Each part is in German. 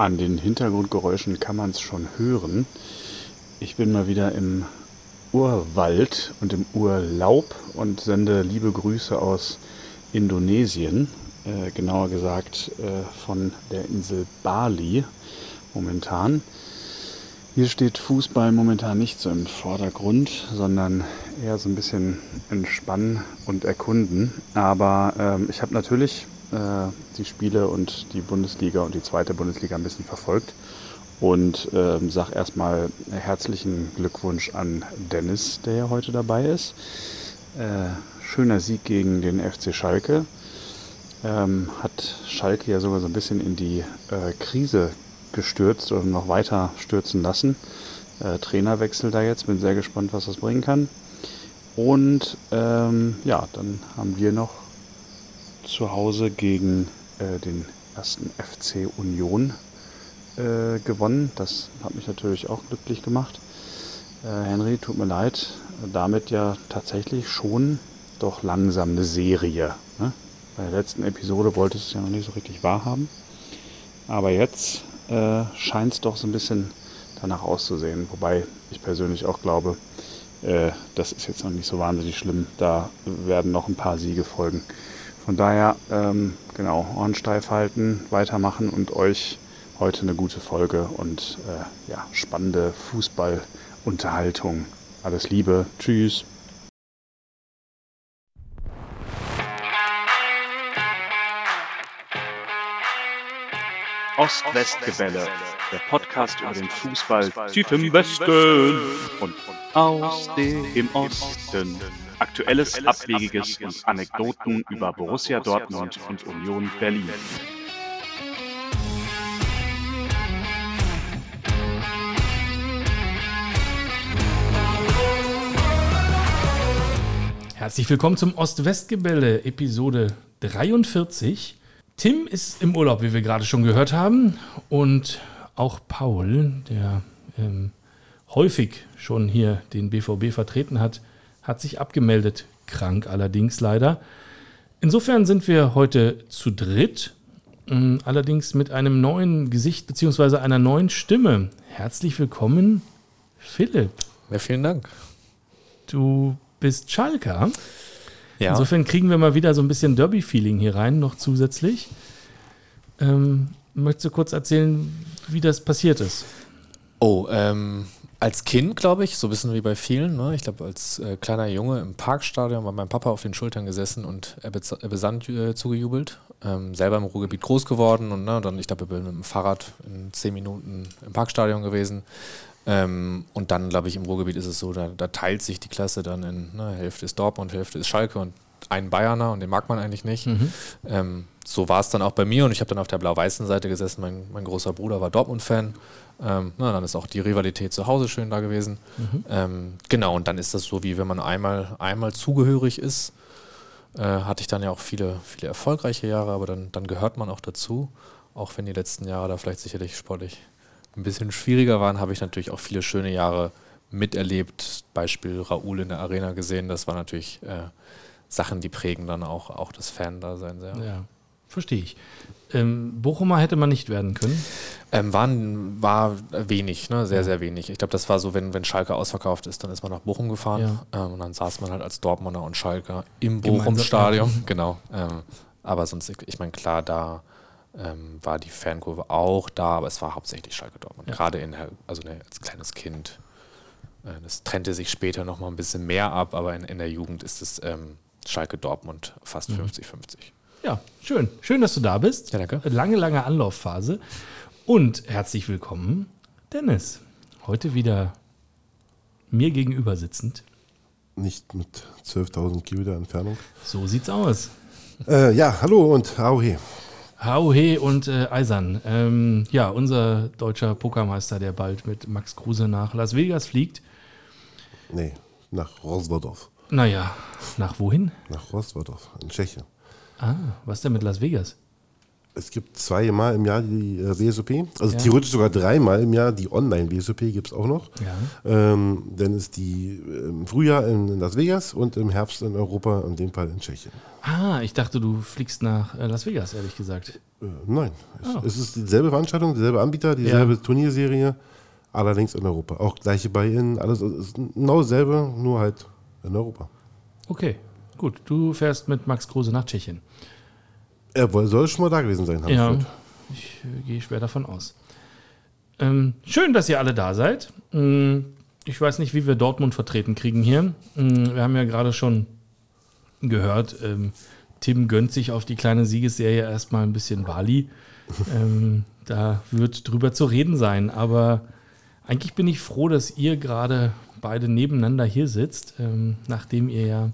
An den Hintergrundgeräuschen kann man es schon hören. Ich bin mal wieder im Urwald und im Urlaub und sende liebe Grüße aus Indonesien, äh, genauer gesagt äh, von der Insel Bali momentan. Hier steht Fußball momentan nicht so im Vordergrund, sondern eher so ein bisschen entspannen und erkunden. Aber ähm, ich habe natürlich die Spiele und die Bundesliga und die zweite Bundesliga ein bisschen verfolgt und ähm, sage erstmal herzlichen Glückwunsch an Dennis, der ja heute dabei ist. Äh, schöner Sieg gegen den FC Schalke. Ähm, hat Schalke ja sogar so ein bisschen in die äh, Krise gestürzt oder noch weiter stürzen lassen. Äh, Trainerwechsel da jetzt, bin sehr gespannt, was das bringen kann. Und ähm, ja, dann haben wir noch zu Hause gegen äh, den ersten FC Union äh, gewonnen. Das hat mich natürlich auch glücklich gemacht. Äh, Henry, tut mir leid, damit ja tatsächlich schon doch langsam eine Serie. Ne? Bei der letzten Episode wolltest du es ja noch nicht so richtig wahrhaben. Aber jetzt äh, scheint es doch so ein bisschen danach auszusehen. Wobei ich persönlich auch glaube, äh, das ist jetzt noch nicht so wahnsinnig schlimm. Da werden noch ein paar Siege folgen. Von daher, ähm, genau, Ohren steif halten, weitermachen und euch heute eine gute Folge und äh, ja, spannende Fußballunterhaltung. Alles Liebe, tschüss. Ost-West-Gebälle, der Podcast über den Fußball tief im Westen und aus dem Osten. Aktuelles, Abwegiges und Anekdoten über Borussia Dortmund und Union Berlin. Herzlich willkommen zum Ost-West-Gebälle, Episode 43. Tim ist im Urlaub, wie wir gerade schon gehört haben. Und auch Paul, der ähm, häufig schon hier den BVB vertreten hat, hat sich abgemeldet, krank allerdings leider. Insofern sind wir heute zu dritt, ähm, allerdings mit einem neuen Gesicht bzw. einer neuen Stimme. Herzlich willkommen, Philipp. Ja, vielen Dank. Du bist Schalker. Ja. Insofern kriegen wir mal wieder so ein bisschen Derby-Feeling hier rein, noch zusätzlich. Ähm, möchtest du kurz erzählen, wie das passiert ist? Oh, ähm, als Kind, glaube ich, so ein bisschen wie bei vielen. Ne? Ich glaube, als äh, kleiner Junge im Parkstadion war mein Papa auf den Schultern gesessen und er besandt äh, zugejubelt. Ähm, selber im Ruhrgebiet groß geworden und ne, dann, ich glaube, ich bin mit dem Fahrrad in zehn Minuten im Parkstadion gewesen. Ähm, und dann, glaube ich, im Ruhrgebiet ist es so, da, da teilt sich die Klasse dann in ne, Hälfte ist Dortmund, Hälfte ist Schalke und ein Bayerner und den mag man eigentlich nicht. Mhm. Ähm, so war es dann auch bei mir und ich habe dann auf der blau-weißen Seite gesessen. Mein, mein großer Bruder war Dortmund-Fan. Ähm, na, dann ist auch die Rivalität zu Hause schön da gewesen. Mhm. Ähm, genau, und dann ist das so, wie wenn man einmal, einmal zugehörig ist. Äh, hatte ich dann ja auch viele, viele erfolgreiche Jahre, aber dann, dann gehört man auch dazu. Auch wenn die letzten Jahre da vielleicht sicherlich sportlich ein bisschen schwieriger waren, habe ich natürlich auch viele schöne Jahre miterlebt. Beispiel Raoul in der Arena gesehen. Das war natürlich äh, Sachen, die prägen dann auch, auch das Fan-Dasein sehr. Ja, verstehe ich. Ähm, Bochumer hätte man nicht werden können? Ähm, waren, war wenig, ne? sehr, sehr wenig. Ich glaube, das war so, wenn, wenn Schalke ausverkauft ist, dann ist man nach Bochum gefahren ja. ähm, und dann saß man halt als Dortmunder und Schalke im Bochum-Stadion. Genau. Ähm, aber sonst, ich meine, klar, da ähm, war die Fankurve auch da, aber es war hauptsächlich Schalke Dortmund. Ja. Gerade in, also ne, als kleines Kind. Äh, das trennte sich später noch mal ein bisschen mehr ab, aber in, in der Jugend ist es ähm, Schalke Dortmund fast 50-50. Mhm. Ja, schön. Schön, dass du da bist. Ja, danke. Lange, lange Anlaufphase. Und herzlich willkommen, Dennis. Heute wieder mir gegenüber sitzend. Nicht mit 12.000 Kilometer Entfernung. So sieht's aus. Äh, ja, hallo und Auhe. Hauhe und äh, Eisern. Ähm, ja, unser deutscher Pokermeister, der bald mit Max Kruse nach Las Vegas fliegt. Nee, nach Roswodorf. Naja, nach wohin? Nach Roswodorf, in Tschechien. Ah, was denn mit Las Vegas? Es gibt zweimal im Jahr die äh, WSOP, also Ja. theoretisch sogar dreimal im Jahr die Online-WSOP gibt es auch noch. Ja. Ähm, dann ist die äh, im Frühjahr in Las Vegas und im Herbst in Europa, in dem Fall in Tschechien. Ah, ich dachte, du fliegst nach äh, Las Vegas, ehrlich gesagt. Äh, nein, es, Ah. es ist dieselbe Veranstaltung, dieselbe Anbieter, dieselbe Turnierserie, allerdings in Europa. Auch gleiche Buy-In, alles es ist genau dasselbe, nur halt in Europa. Okay, gut. Du fährst mit Max Kruse nach Tschechien. Er soll schon mal da gewesen sein, habe Ja, ich äh, gehe schwer davon aus. Ähm, schön, dass ihr alle da seid. Mm, Ich weiß nicht, wie wir Dortmund vertreten kriegen hier. Mm, Wir haben ja gerade schon gehört, ähm, Tim gönnt sich auf die kleine Siegesserie erstmal ein bisschen Bali. ähm, da wird drüber zu reden sein. Aber eigentlich bin ich froh, dass ihr gerade beide nebeneinander hier sitzt, ähm, nachdem ihr ja,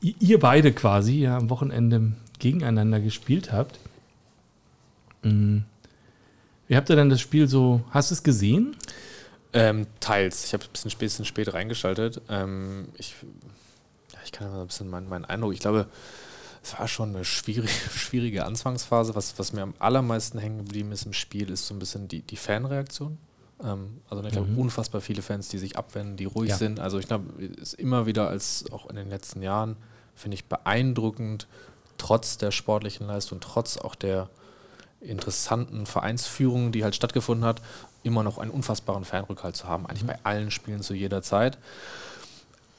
ihr beide quasi ja am Wochenende gegeneinander gespielt habt. Mm. Wie habt ihr denn das Spiel so, hast du es gesehen? Ähm, teils. Ich habe ein bisschen, spät- reingeschaltet. Ähm, ich, ja, ich kann mal ein bisschen meinen meinen Eindruck. Ich glaube, es war schon eine schwierige, schwierige Anfangsphase. Was, was mir am allermeisten hängen geblieben ist im Spiel, ist so ein bisschen die, die Fanreaktion. Ähm, also ich glaube, Mhm. unfassbar viele Fans, die sich abwenden, die ruhig Ja. sind. Also ich glaube, es ist immer wieder als auch in den letzten Jahren, finde ich beeindruckend, trotz der sportlichen Leistung, trotz auch der interessanten Vereinsführung, die halt stattgefunden hat, immer noch einen unfassbaren Fanrückhalt zu haben, eigentlich bei allen Spielen zu jeder Zeit.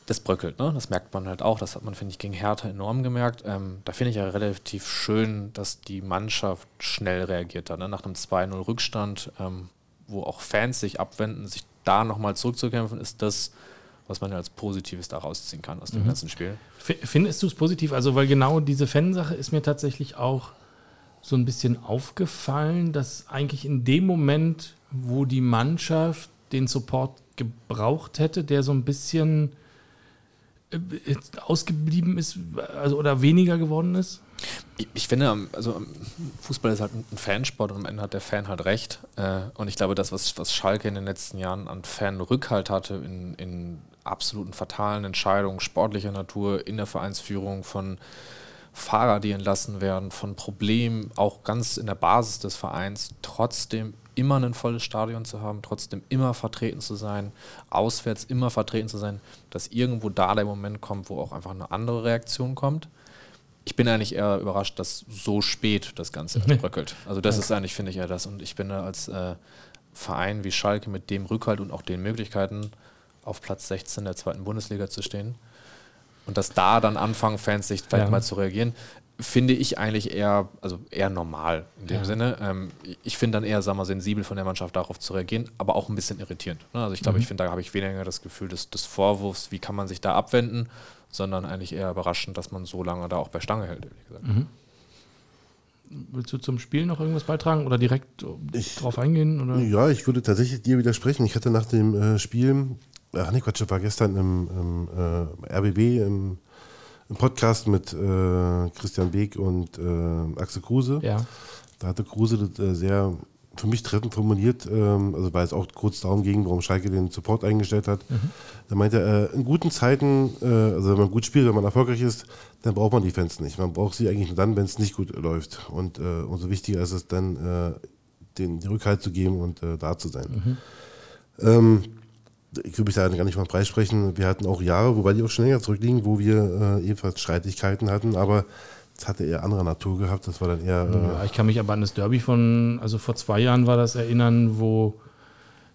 Das bröckelt, ne? das merkt man halt auch, das hat man, finde ich, gegen Hertha enorm gemerkt. Ähm, da finde ich ja relativ schön, dass die Mannschaft schnell reagiert hat, ne? nach einem 2-0 Rückstand, ähm, wo auch Fans sich abwenden, sich da nochmal zurückzukämpfen, ist das, was man als Positives da rausziehen kann aus dem ganzen Spiel. Findest du es positiv? Also, weil genau diese Fansache ist mir tatsächlich auch so ein bisschen aufgefallen, dass eigentlich in dem Moment, wo die Mannschaft den Support gebraucht hätte, der so ein bisschen äh, ausgeblieben ist also, oder weniger geworden ist. Ich, finde, am- also am- Fußball ist halt ein Fansport und am Ende hat der Fan halt recht. Äh, und ich glaube, das, was, was Schalke in den letzten Jahren an Fanrückhalt hatte, in, in absoluten fatalen Entscheidungen sportlicher Natur, in der Vereinsführung von Fahrer, die entlassen werden, von Problemen, auch ganz in der Basis des Vereins, trotzdem immer ein volles Stadion zu haben, trotzdem immer vertreten zu sein, auswärts immer vertreten zu sein, dass irgendwo da der Moment kommt, wo auch einfach eine andere Reaktion kommt. Ich bin eigentlich eher überrascht, dass so spät das Ganze erst bröckelt. Also das ist eigentlich, finde ich, eher das. Und ich bin da als äh, Verein wie Schalke mit dem Rückhalt und auch den Möglichkeiten auf Platz 16 der zweiten Bundesliga zu stehen und dass da dann anfangen, Fans sich vielleicht Ja. mal zu reagieren, finde ich eigentlich eher, also eher normal in dem Ja. Sinne. Ähm, ich finde dann eher, sagen wir, sensibel von der Mannschaft darauf zu reagieren, aber auch ein bisschen irritierend. Ne? Also ich glaube, Mhm. ich finde, da habe ich weniger das Gefühl des, des Vorwurfs, wie kann man sich da abwenden, sondern eigentlich eher überraschend, dass man so lange da auch bei Stange hält, ehrlich gesagt. Mhm. Willst du zum Spiel noch irgendwas beitragen oder direkt Ich- drauf eingehen? Oder? Ja, ich würde tatsächlich dir widersprechen. Ich hatte nach dem äh, Spiel, ach nee, Quatsch, das war gestern im, im äh, RBB im, im Podcast mit äh, Christian Beek und äh, Axel Kruse. Ja. Da hatte Kruse das äh, sehr für mich treffend formuliert, ähm, also weil es auch kurz darum ging, warum Schalke den Support eingestellt hat. Da meinte er, äh, in guten Zeiten, äh, also wenn man gut spielt, wenn man erfolgreich ist, dann braucht man die Fans nicht. Man braucht sie eigentlich nur dann, wenn es nicht gut läuft. Und äh, umso wichtiger ist es dann, äh, den, den Rückhalt zu geben und äh, da zu sein. Ähm, ich will mich da gar nicht mal freisprechen. Wir hatten auch Jahre, wobei die auch schon länger zurückliegen, wo wir äh, ebenfalls Streitigkeiten hatten, aber das hatte eher anderer Natur gehabt. Das war dann eher. Äh, Ja, ich kann mich aber an das Derby von, also vor zwei Jahren war das erinnern, wo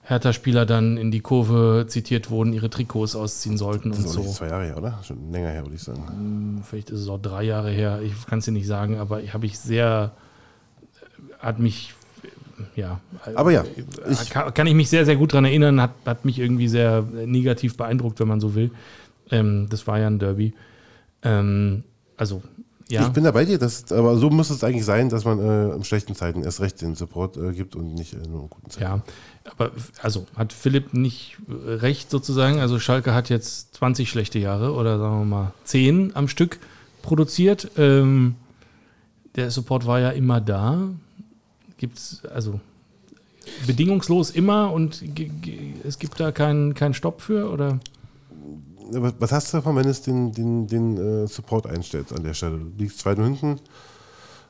Hertha-Spieler dann in die Kurve zitiert wurden, ihre Trikots ausziehen sollten Das und ist nicht so. zwei Jahre her, oder? Schon länger her, würde ich sagen. Vielleicht ist es auch drei Jahre her, ich kann es dir nicht sagen, aber ich habe ich sehr, hat mich, ja. Aber ja, äh, ich- kann, kann ich mich sehr, sehr gut daran erinnern, hat, hat mich irgendwie sehr negativ beeindruckt, wenn man so will. Ähm, das war ja ein Derby. Ähm, also, ja. Ich bin da bei dir, das, aber so muss es eigentlich sein, dass man äh, in schlechten Zeiten erst recht den Support äh, gibt und nicht äh, nur in guten Zeiten. Ja, aber also hat Philipp nicht äh, recht sozusagen. Also Schalke hat jetzt 20 schlechte Jahre oder sagen wir mal 10 am Stück produziert. Ähm, der Support war ja immer da. Gibt es also bedingungslos immer und es gibt da keinen keinen Stopp für oder? Was, hast du davon, wenn es den, den, den äh, Support einstellt an der Stelle? Du liegst 2 hinten,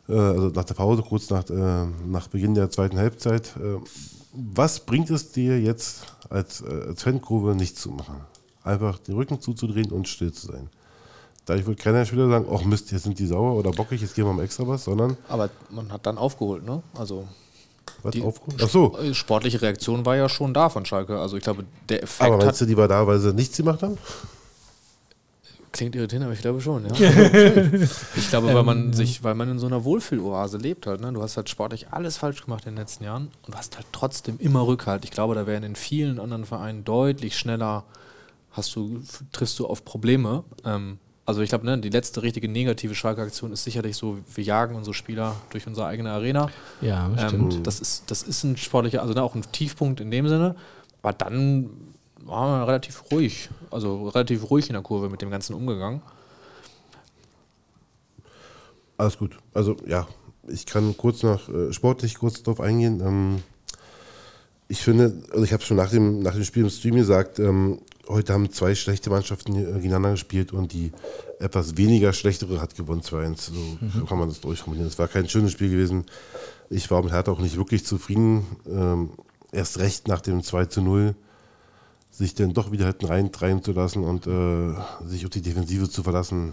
äh, also nach der Pause, kurz nach, äh, nach Beginn der zweiten Halbzeit. Äh, was bringt es dir jetzt als, äh, als Fankurve nicht zu machen? Einfach den Rücken zuzudrehen und still zu sein. Da wird keiner Spieler sagen, ach Mist, jetzt sind die sauer oder bockig, jetzt gehen wir mal extra was, sondern Aber man hat dann aufgeholt, ne? Also was Die- aufgeholt? Ach so, sportliche Reaktion war ja schon da von Schalke. Also ich glaube, der Effekt aber hat, meinst du, die war da, weil sie nichts gemacht haben? klingt irritierend, aber ich glaube schon, ja. ich glaube, weil man sich, weil man in so einer Wohlfühloase lebt halt, ne? Du hast halt sportlich alles falsch gemacht in den letzten Jahren und du hast halt trotzdem immer Rückhalt. Ich glaube, da wären in vielen anderen Vereinen deutlich schneller hast du, triffst du auf Probleme. Ähm, also ich glaube, ne, die letzte richtige negative Schalke-Aktion ist sicherlich so, wir jagen unsere Spieler durch unsere eigene Arena. Ja, Ähm, stimmt. das, ist, das ist ein sportlicher, also ne, auch ein Tiefpunkt in dem Sinne. Aber dann waren wir relativ ruhig, also relativ ruhig in der Kurve mit dem Ganzen umgegangen. Alles gut. Also ja, ich kann kurz nach äh, sportlich kurz drauf eingehen. Ähm, ich finde, also ich habe schon nach dem, nach dem Spiel im Stream gesagt, ähm, heute haben zwei schlechte Mannschaften gegeneinander gespielt und die etwas weniger schlechtere hat gewonnen 2-1. So, so kann man das durchformulieren. Es war kein schönes Spiel gewesen. Ich war mit Hertha auch nicht wirklich zufrieden. Ähm, erst recht nach dem 2 zu 0 sich dann doch wieder hätten rein treiben zu lassen und äh, sich auf die Defensive zu verlassen.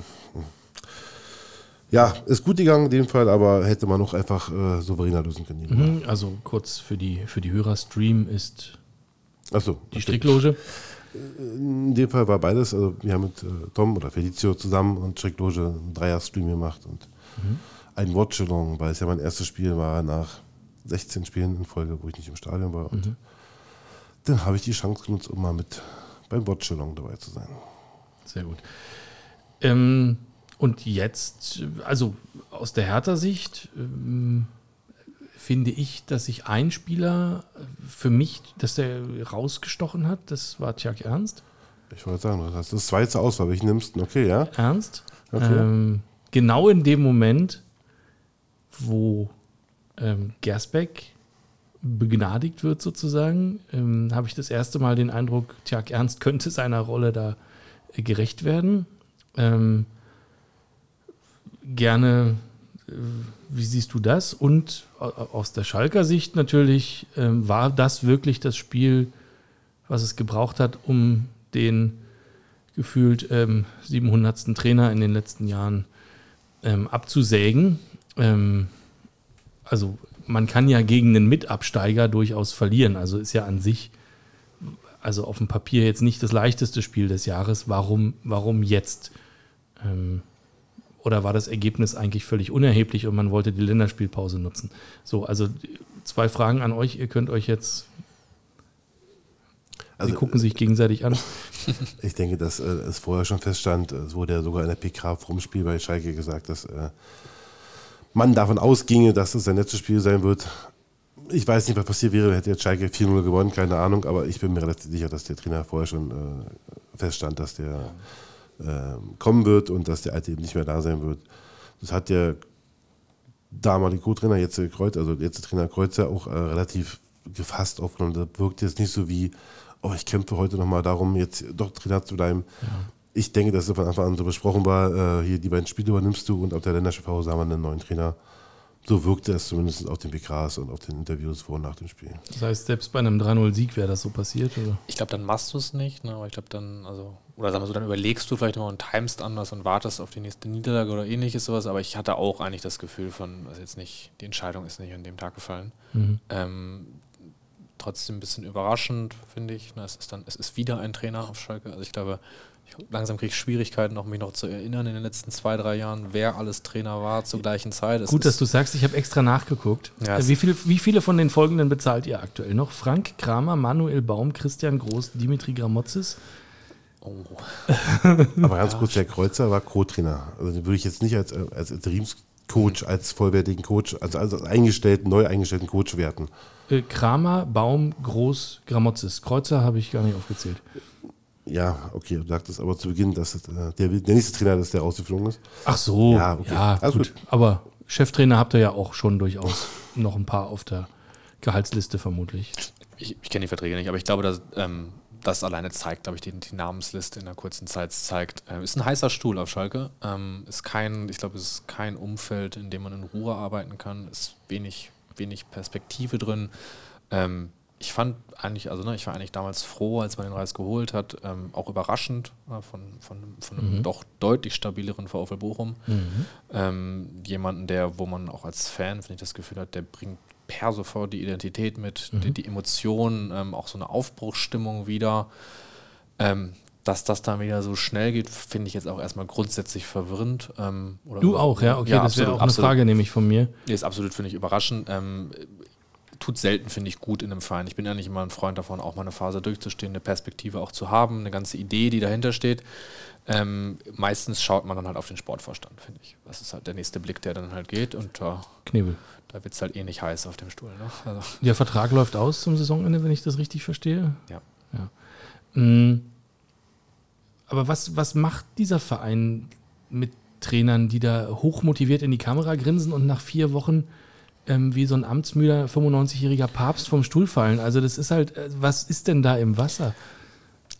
Ja, ist gut gegangen in dem Fall, aber hätte man noch einfach äh, souveräner lösen können. Mhm, Also kurz für die, für die Hörer, Stream ist Achso, die Strickloge. In dem Fall war beides. Also wir haben mit äh, Tom oder Felicio zusammen und Strickloge einen Dreier-Stream gemacht und ein Watchalong, weil es ja mein erstes Spiel war nach 16 Spielen in Folge, wo ich nicht im Stadion war. Und dann habe ich die Chance genutzt, um mal mit beim Watchalong dabei zu sein. Sehr gut. Ähm, und jetzt, also aus der Hertha-Sicht, ähm, finde ich, dass sich ein Spieler für mich, dass der rausgestochen hat, das war Tjag Ernst. Ich wollte sagen, das ist das zweite Auswahl. Welchen nimmst du? Okay, ja. Ernst. Okay. Ähm, genau in dem Moment, wo ähm, Gersbeck begnadigt wird sozusagen, ähm, habe ich das erste Mal den Eindruck, Tjag Ernst könnte seiner Rolle da äh, gerecht werden. Ähm, gerne, äh, wie siehst du das? Und au- aus der Schalker Sicht natürlich, ähm, war das wirklich das Spiel, was es gebraucht hat, um den gefühlt ähm, 700. Trainer in den letzten Jahren ähm, abzusägen. Ähm, also man kann ja gegen einen Mitabsteiger durchaus verlieren. Also ist ja an sich, also auf dem Papier jetzt nicht das leichteste Spiel des Jahres. Warum, warum jetzt? Ähm, oder war das Ergebnis eigentlich völlig unerheblich und man wollte die Länderspielpause nutzen? So, also zwei Fragen an euch. Ihr könnt euch jetzt, Also, sie gucken sich gegenseitig an. Ich denke, dass äh, es vorher schon feststand, es wurde ja sogar in der PK vom Spiel bei Schalke gesagt, dass äh, man davon ausginge, dass es sein letztes Spiel sein wird. Ich weiß nicht, was passiert wäre, hätte jetzt Schalke 4-0 gewonnen, keine Ahnung, aber ich bin mir relativ sicher, dass der Trainer vorher schon äh, feststand, dass der äh, kommen wird und dass der alte eben nicht mehr da sein wird. Das hat der damalige Co-Trainer, jetzt der Kreuz, also jetzt der Trainer Kreuzer auch äh, relativ gefasst aufgenommen. Das wirkt jetzt nicht so wie, oh, ich kämpfe heute nochmal darum, jetzt doch Trainer zu bleiben. Ich denke, dass es von Anfang an so besprochen war, äh, hier die beiden Spiele übernimmst du und auf der Länderspielpause haben wir einen neuen Trainer. So wirkte es zumindest auf den PKs und auf den Interviews vor und nach dem Spiel. Das heißt, selbst bei einem 3-0-Sieg wäre das so passiert? Oder? Ich glaube, dann machst du es nicht, ne? aber ich glaube dann, also, oder sagen wir so, dann überlegst du vielleicht noch und timest anders und wartest auf die nächste Niederlage oder ähnliches sowas, aber ich hatte auch eigentlich das Gefühl von, also jetzt nicht, die Entscheidung ist nicht an dem Tag gefallen. Mhm. Ähm, trotzdem ein bisschen überraschend, finde ich. Na, es ist dann, es ist wieder ein Trainer auf Schalke. Also ich glaube, langsam kriege ich Schwierigkeiten, auch mich noch zu erinnern in den letzten zwei, drei Jahren, wer alles Trainer war zur gleichen Zeit. Es Gut, dass du sagst, ich habe extra nachgeguckt. Ja, Äh, wie, viel, wie viele von den folgenden bezahlt ihr aktuell noch? Frank Kramer, Manuel Baum, Christian Groß, Dimitri Gramotzes. Oh. Aber ganz kurz, der Kreuzer war Co-Trainer. Also den würde ich jetzt nicht als, als Interimscoach, als vollwertigen Coach, also als eingestellten, neu eingestellten Coach werten. Äh, Kramer, Baum, Groß, Gramotzes. Kreuzer habe ich gar nicht aufgezählt. Ja, okay, du sagtest aber zu Beginn, dass äh, der, der nächste Trainer ist, der rausgeflogen ist. Ach so, Ja, ja, okay. Alles gut. gut. Aber Cheftrainer habt ihr ja auch schon durchaus noch ein paar auf der Gehaltsliste vermutlich. ich, ich kenne die Verträge nicht, aber ich glaube, dass, ähm, das alleine zeigt, glaube ich, die, die, Namensliste in einer kurzen Zeit zeigt. Äh, ist ein heißer Stuhl auf Schalke. Ähm, ist kein, ich glaube, es ist kein Umfeld, in dem man in Ruhe arbeiten kann. Ist wenig, wenig Perspektive drin. Ähm, ich fand eigentlich, also ne, ich war eigentlich damals froh, als man den Reis geholt hat, ähm, auch überraschend äh, von, von, von einem mhm. doch deutlich stabileren VfL Bochum. Mhm. Ähm, jemanden, der, wo man auch als Fan, finde ich, das Gefühl hat, der bringt per sofort die Identität mit, mhm. die, die, Emotionen, ähm, auch so eine Aufbruchsstimmung wieder. Ähm, dass das dann wieder so schnell geht, finde ich jetzt auch erstmal grundsätzlich verwirrend. Ähm, du auch, ja? Okay, ja, das wäre auch eine Frage nämlich von mir. Ist absolut, finde ich, überraschend. Tut selten, finde ich, gut in einem Verein. Ich bin ja nicht immer ein Freund davon, auch mal eine Phase durchzustehen, eine Perspektive auch zu haben, eine ganze Idee, die dahinter steht. Ähm, meistens schaut man dann halt auf den Sportvorstand, finde ich. Das ist halt der nächste Blick, der dann halt geht. Und äh, Knebel. Da wird es halt eh nicht heiß auf dem Stuhl. Ne? Also. Der Vertrag läuft aus zum Saisonende, wenn ich das richtig verstehe. Ja. ja. Mhm. Aber was, was macht dieser Verein mit Trainern, die da hochmotiviert in die Kamera grinsen und nach vier Wochen ähm, wie so ein amtsmüder 95-jähriger Papst vom Stuhl fallen? Also das ist halt, äh, was ist denn da im Wasser?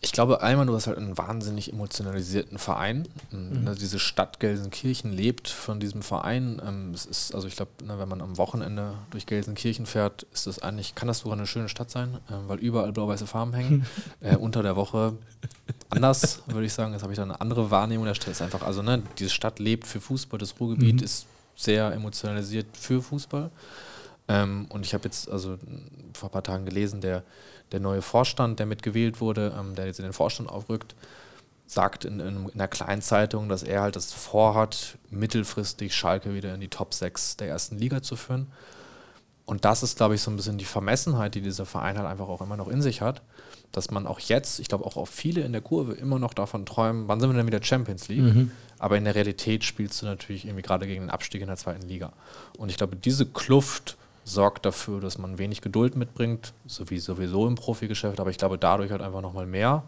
Ich glaube einmal, du hast halt einen wahnsinnig emotionalisierten Verein. Mhm. Ne, diese Stadt Gelsenkirchen lebt von diesem Verein. Ähm, es ist, also ich glaube, ne, wenn man am Wochenende durch Gelsenkirchen fährt, ist das eigentlich, kann das sogar eine schöne Stadt sein, äh, weil überall blau-weiße Farben hängen. äh, unter der Woche anders, würde ich sagen. Jetzt habe ich da eine andere Wahrnehmung der Stadt. ist einfach, also ne, diese Stadt lebt für Fußball, das Ruhrgebiet mhm. ist sehr emotionalisiert für Fußball. Ähm, und ich habe jetzt also vor ein paar Tagen gelesen, der der neue Vorstand, der mitgewählt wurde, ähm, der jetzt in den Vorstand aufrückt, sagt in, in, in einer kleinen Zeitung, dass er halt das vorhat, mittelfristig Schalke wieder in die Top 6 der ersten Liga zu führen. Und das ist, glaube ich, so ein bisschen die Vermessenheit, die dieser Verein halt einfach auch immer noch in sich hat, dass man auch jetzt, ich glaube auch, auch viele in der Kurve immer noch davon träumen, wann sind wir denn wieder Champions League? Mhm. Aber in der Realität spielst du natürlich irgendwie gerade gegen den Abstieg in der zweiten Liga. Und ich glaube, diese Kluft sorgt dafür, dass man wenig Geduld mitbringt, so wie sowieso im Profigeschäft, aber ich glaube dadurch halt einfach nochmal mehr.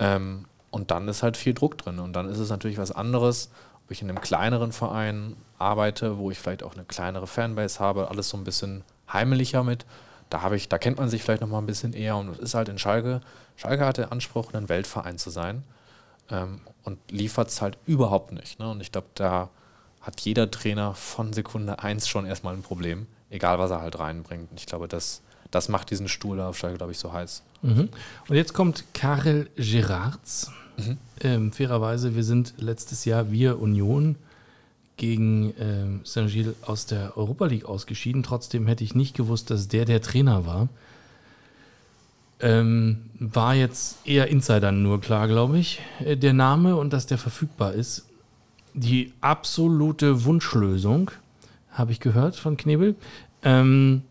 Ähm, und dann ist halt viel Druck drin. Und dann ist es natürlich was anderes, ob ich in einem kleineren Verein arbeite, wo ich vielleicht auch eine kleinere Fanbase habe, alles so ein bisschen heimelicher mit. Da habe ich, da kennt man sich vielleicht nochmal ein bisschen eher. Und es ist halt in Schalke. Schalke hat den Anspruch, ein Weltverein zu sein. Ähm, und liefert es halt überhaupt nicht. Ne? Und ich glaube, da hat jeder Trainer von Sekunde 1 schon erstmal ein Problem egal was er halt reinbringt. Und ich glaube, das, das macht diesen Stuhl Schalke, glaube ich, so heiß. Mhm. Und jetzt kommt Karel Gerards. Mhm. Ähm, fairerweise, wir sind letztes Jahr, wir Union, gegen ähm, Saint-Gilles aus der Europa League ausgeschieden. Trotzdem hätte ich nicht gewusst, dass der der Trainer war. Ähm, war jetzt eher Insidern nur klar, glaube ich, äh, der Name und dass der verfügbar ist. Die absolute Wunschlösung habe ich gehört von Knebel. Ähm,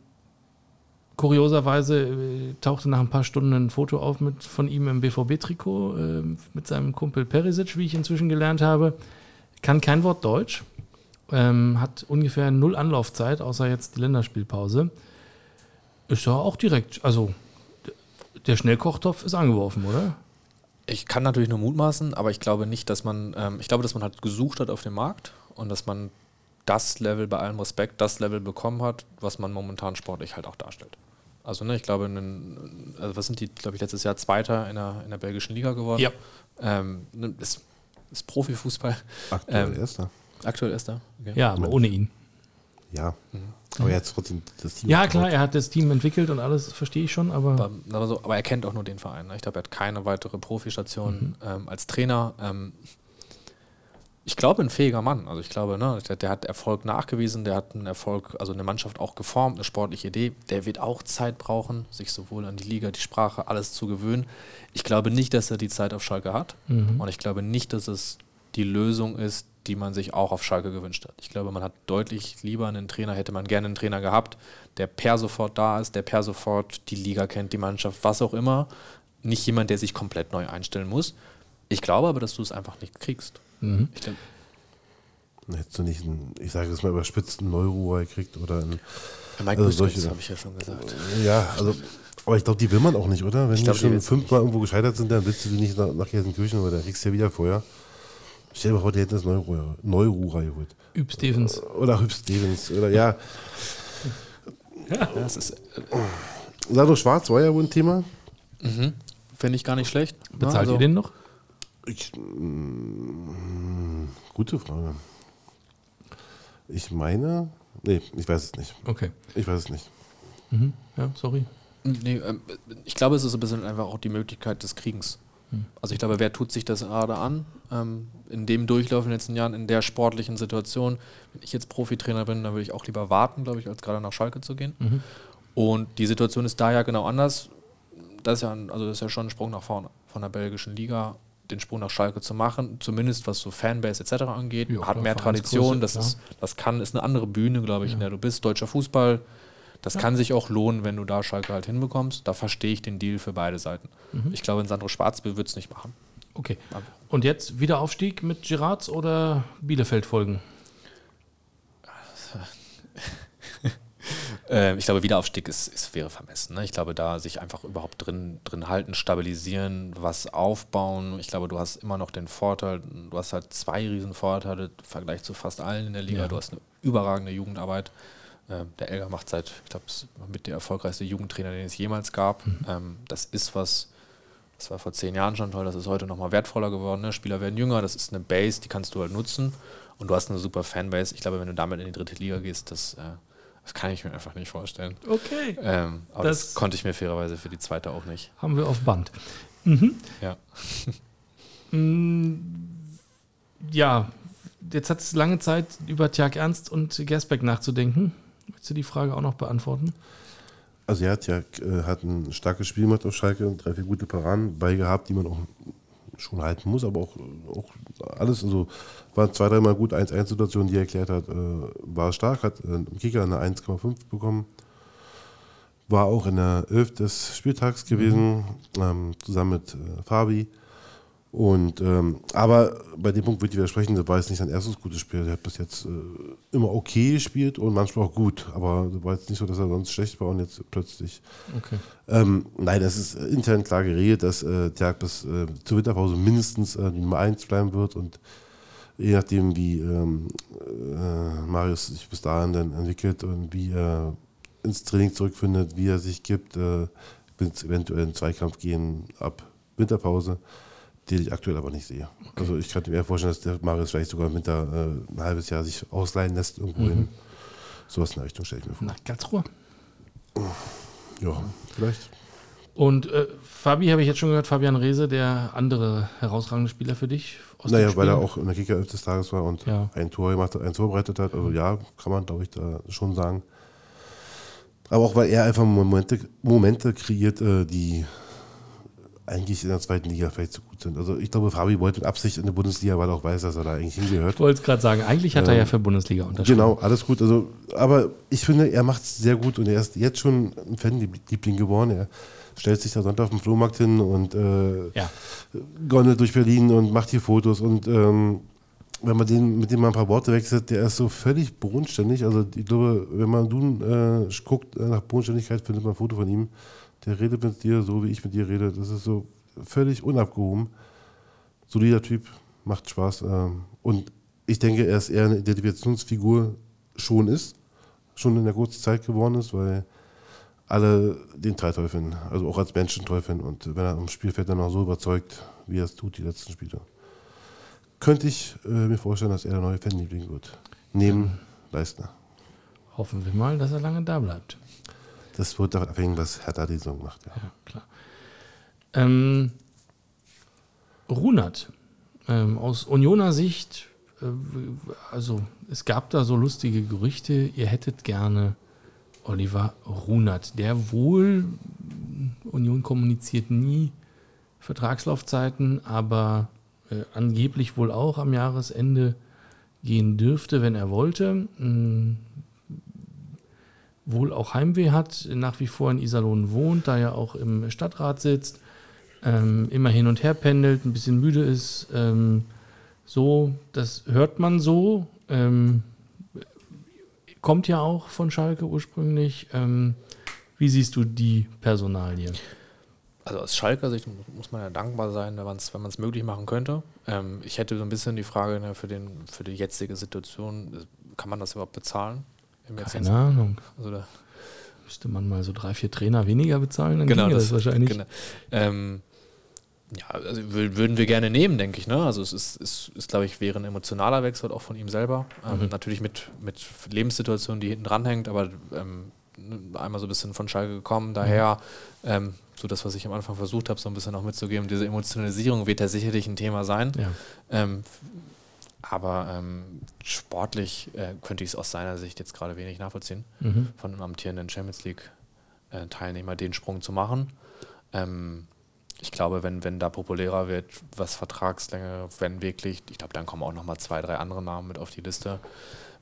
kurioserweise äh, tauchte nach ein paar Stunden ein Foto auf mit, von ihm im BVB-Trikot äh, mit seinem Kumpel Perisic, wie ich inzwischen gelernt habe. Kann kein Wort Deutsch, ähm, hat ungefähr null Anlaufzeit, außer jetzt die Länderspielpause. Ist ja auch direkt, also der Schnellkochtopf ist angeworfen, oder? Ich kann natürlich nur mutmaßen, aber ich glaube nicht, dass man, ähm, ich glaube, dass man halt gesucht hat auf dem Markt und dass man das Level, bei allem Respekt, das Level bekommen hat, was man momentan sportlich halt auch darstellt. Also, ne, ich glaube, einen, also was sind die, glaube ich, letztes Jahr Zweiter in der, in der belgischen Liga geworden. Ja. Ähm, ne, ist, ist Profifußball. Aktuell ähm, Erster. Aktuell Erster. Okay. Ja, aber ohne ihn. Ja. Mhm. Aber er hat trotzdem das Team. Ja, klar, er hat das Team entwickelt und alles, verstehe ich schon, aber. Aber, aber, so, aber er kennt auch nur den Verein. Ne? Ich glaube, er hat keine weitere Profistation mhm. ähm, als Trainer. Ähm, ich glaube, ein fähiger Mann. Also ich glaube, ne, der, der, hat Erfolg nachgewiesen, der hat einen Erfolg, also eine Mannschaft auch geformt, eine sportliche Idee. Der wird auch Zeit brauchen, sich sowohl an die Liga, die Sprache, alles zu gewöhnen. Ich glaube nicht, dass er die Zeit auf Schalke hat. Mhm. Und ich glaube nicht, dass es die Lösung ist, die man sich auch auf Schalke gewünscht hat. Ich glaube, man hat deutlich lieber einen Trainer, hätte man gerne einen Trainer gehabt, der per sofort da ist, der per sofort die Liga kennt, die Mannschaft, was auch immer. Nicht jemand, der sich komplett neu einstellen muss. Ich glaube aber, dass du es einfach nicht kriegst. Mhm. Ich glaub, Hättest du nicht einen, ich sage es mal überspitzt, einen Neuruhr gekriegt oder einen. Ja, Mike also solche, habe ich ja schon gesagt. Ja, also, aber ich glaube, die will man auch nicht, oder? Wenn ich die glaub, schon die fünfmal irgendwo gescheitert sind, dann willst du die nicht nach, nach Gelsenkirchen, oder da kriegst du ja wieder vorher. Stell dir mal vor, die hätten das Neuruhr, Neuruhr geholt. Üb Stevens. Oder Hüb Stevens, oder ja. ja, das ist. Äh, Sado Schwarz war ja wohl ein Thema. Mhm Finde ich gar nicht schlecht. Bezahlt Ja, also- ihr den noch? Ich, mm, gute Frage. Ich meine, nee, ich weiß es nicht. Okay. Ich weiß es nicht. Mhm. Ja, sorry. Nee, ähm, ich glaube, es ist ein bisschen einfach auch die Möglichkeit des Kriegens. Also ich glaube, wer tut sich das gerade an? Ähm, in dem Durchlauf in den letzten Jahren, in der sportlichen Situation. Wenn ich jetzt Profitrainer bin, dann würde ich auch lieber warten, glaube ich, als gerade nach Schalke zu gehen. Und die Situation ist da ja genau anders. Das ist ja, ein, also das ist ja schon ein Sprung nach vorne von der belgischen Liga, den Sprung nach Schalke zu machen, zumindest was so Fanbase etc. angeht. Ja, hat mehr Tradition, das, ist, das kann, ist eine andere Bühne, glaube ich, in der du bist. Deutscher Fußball, das kann sich auch lohnen, wenn du da Schalke halt hinbekommst. Da verstehe ich den Deal für beide Seiten. Ich glaube, ein Sandro Schwarz wird es nicht machen. Okay. Und jetzt Wiederaufstieg mit Girards oder Bielefeld folgen? Ähm, ich glaube, Wiederaufstieg ist, ist wäre vermessen. Ne? Ich glaube, da sich einfach überhaupt drin, drin halten, stabilisieren, was aufbauen. Ich glaube, du hast immer noch den Vorteil, du hast halt zwei riesen Vorteile im Vergleich zu fast allen in der Liga. Ja. Du hast eine überragende Jugendarbeit. Ähm, der Elger macht seit, ich glaube, es ist mit der erfolgreichste Jugendtrainer, den es jemals gab. Ähm, das ist was, das war vor zehn Jahren schon toll, das ist heute nochmal wertvoller geworden. Ne? Spieler werden jünger, das ist eine Base, die kannst du halt nutzen. Und du hast eine super Fanbase. Ich glaube, wenn du damit in die dritte Liga gehst, das, äh, das kann ich mir einfach nicht vorstellen. Okay. Ähm, aber das, Das- konnte ich mir fairerweise für die zweite auch nicht. Haben wir auf Band. Ja. Mm, Ja, jetzt hat es lange Zeit über Tjag Ernst und Gersbeck nachzudenken. Willst du die Frage auch noch beantworten? Also er hat ja äh, hat ein starkes Spiel gemacht auf Schalke, drei, vier gute Paraden bei gehabt, die man auch schon halten muss, aber auch, auch alles, also war zwei, dreimal gut, 1-1-Situation, die er erklärt hat, äh, war stark, hat äh, Kicker eine 1,5 bekommen. War auch in der 11 des Spieltags gewesen, ähm, zusammen mit äh, Fabi. Und, ähm, aber bei dem Punkt würde ich widersprechen, das war jetzt nicht sein erstes gutes Spiel. Er hat bis jetzt äh, immer okay gespielt und manchmal auch gut. Aber das war jetzt nicht so, dass er sonst schlecht war und jetzt plötzlich. Okay. Ähm, nein, es ist intern klar geregelt, dass äh, Tjag bis äh, zur Winterpause mindestens äh, die Nummer 1 bleiben wird und je nachdem, wie ähm, äh, Marius sich bis dahin dann entwickelt und wie er ins Training zurückfindet, wie er sich gibt, äh, wird es eventuell in Zweikampf gehen ab Winterpause, den ich aktuell aber nicht sehe. Also ich kann mir vorstellen, dass der Marius vielleicht sogar im Winter äh, ein halbes Jahr sich ausleihen lässt irgendwo hin. Sowas in der Richtung stelle ich mir vor. Nach Karlsruhe. Ja, vielleicht. Und äh, Fabi habe ich jetzt schon gehört, Fabian Reese, der andere herausragende Spieler für dich. aus Naja, weil er auch in der Kicker des Tages war und Ja. ein Tor gemacht hat, ein Tor bereitet hat. Also ja, kann man, glaube ich, da schon sagen. Aber auch weil er einfach Momente, Momente kreiert, äh, die eigentlich in der zweiten Liga vielleicht zu gut sind. Also ich glaube, Fabi wollte mit Absicht in der Bundesliga, weil er auch weiß, dass er da eigentlich hingehört. Ich wollte es gerade sagen, eigentlich hat er Ähm, ja für Bundesliga unterschrieben. Genau, alles gut. Also, aber ich finde, er macht es sehr gut und er ist jetzt schon ein Fanliebling geworden. Er stellt sich da Sonntag auf dem Flohmarkt hin und äh, Ja. gondelt durch Berlin und macht hier Fotos und ähm, wenn man den, mit dem mal ein paar Worte wechselt, der ist so völlig bodenständig. Also ich glaube, wenn man du äh, guckt nach Bodenständigkeit, findet man ein Foto von ihm. Der redet mit dir so, wie ich mit dir rede. Das ist so völlig unabgehoben. Solider Typ, macht Spaß. Ähm, und ich denke, er ist eher eine Identifikationsfigur schon ist, schon in der kurzen Zeit geworden ist, weil alle den Teil teufeln, also auch als Menschen teufeln. Und wenn er am Spielfeld dann noch so überzeugt, wie er es tut, die letzten Spiele, könnte ich äh, mir vorstellen, dass er der neue Fanliebling wird. Neben Leistner. Hoffen wir mal, dass er lange da bleibt. Das wird davon abhängen, was Hertha die Saison macht. Ja. Ja, klar. Ähm, Runert, ähm, aus Unioner Sicht, äh, also es gab da so lustige Gerüchte, ihr hättet gerne Oliver Runert, der wohl, Union kommuniziert nie Vertragslaufzeiten, aber äh, angeblich wohl auch am Jahresende gehen dürfte, wenn er wollte. Mm, wohl auch Heimweh hat, nach wie vor in Iserlohn wohnt, da er auch im Stadtrat sitzt, ähm, immer hin und her pendelt, ein bisschen müde ist. Ähm, so, das hört man so. Ähm, kommt ja auch von Schalke ursprünglich. Ähm, wie siehst du die Personalie? Also aus Schalker Sicht muss man ja dankbar sein, wenn man es wenn man's möglich machen könnte. Ähm, ich hätte so ein bisschen die Frage ne, für, den, für die jetzige Situation, kann man das überhaupt bezahlen? Keine Ahnung. Also da, Müsste man mal so drei, vier Trainer weniger bezahlen, dann genau, das, das, wahrscheinlich. Genau. Ähm, Ja, also würden wir gerne nehmen, denke ich. Ne? Also es ist, ist, ist glaube ich, wäre ein emotionaler Wechsel auch von ihm selber. Ähm, mhm. Natürlich mit, mit Lebenssituationen, die hinten dranhängt, aber ähm, einmal so ein bisschen von Schalke gekommen. Daher, ähm, so das, was ich am Anfang versucht habe, so ein bisschen auch mitzugeben, diese Emotionalisierung wird ja sicherlich ein Thema sein. Ja. Ähm, aber ähm, sportlich äh, könnte ich es aus seiner Sicht jetzt gerade wenig nachvollziehen, mhm. von einem amtierenden Champions League-Teilnehmer äh, den Sprung zu machen. Ähm, ich glaube, wenn, wenn da populärer wird, was Vertragslänge, wenn wirklich, ich glaube, dann kommen auch nochmal zwei, drei andere Namen mit auf die Liste.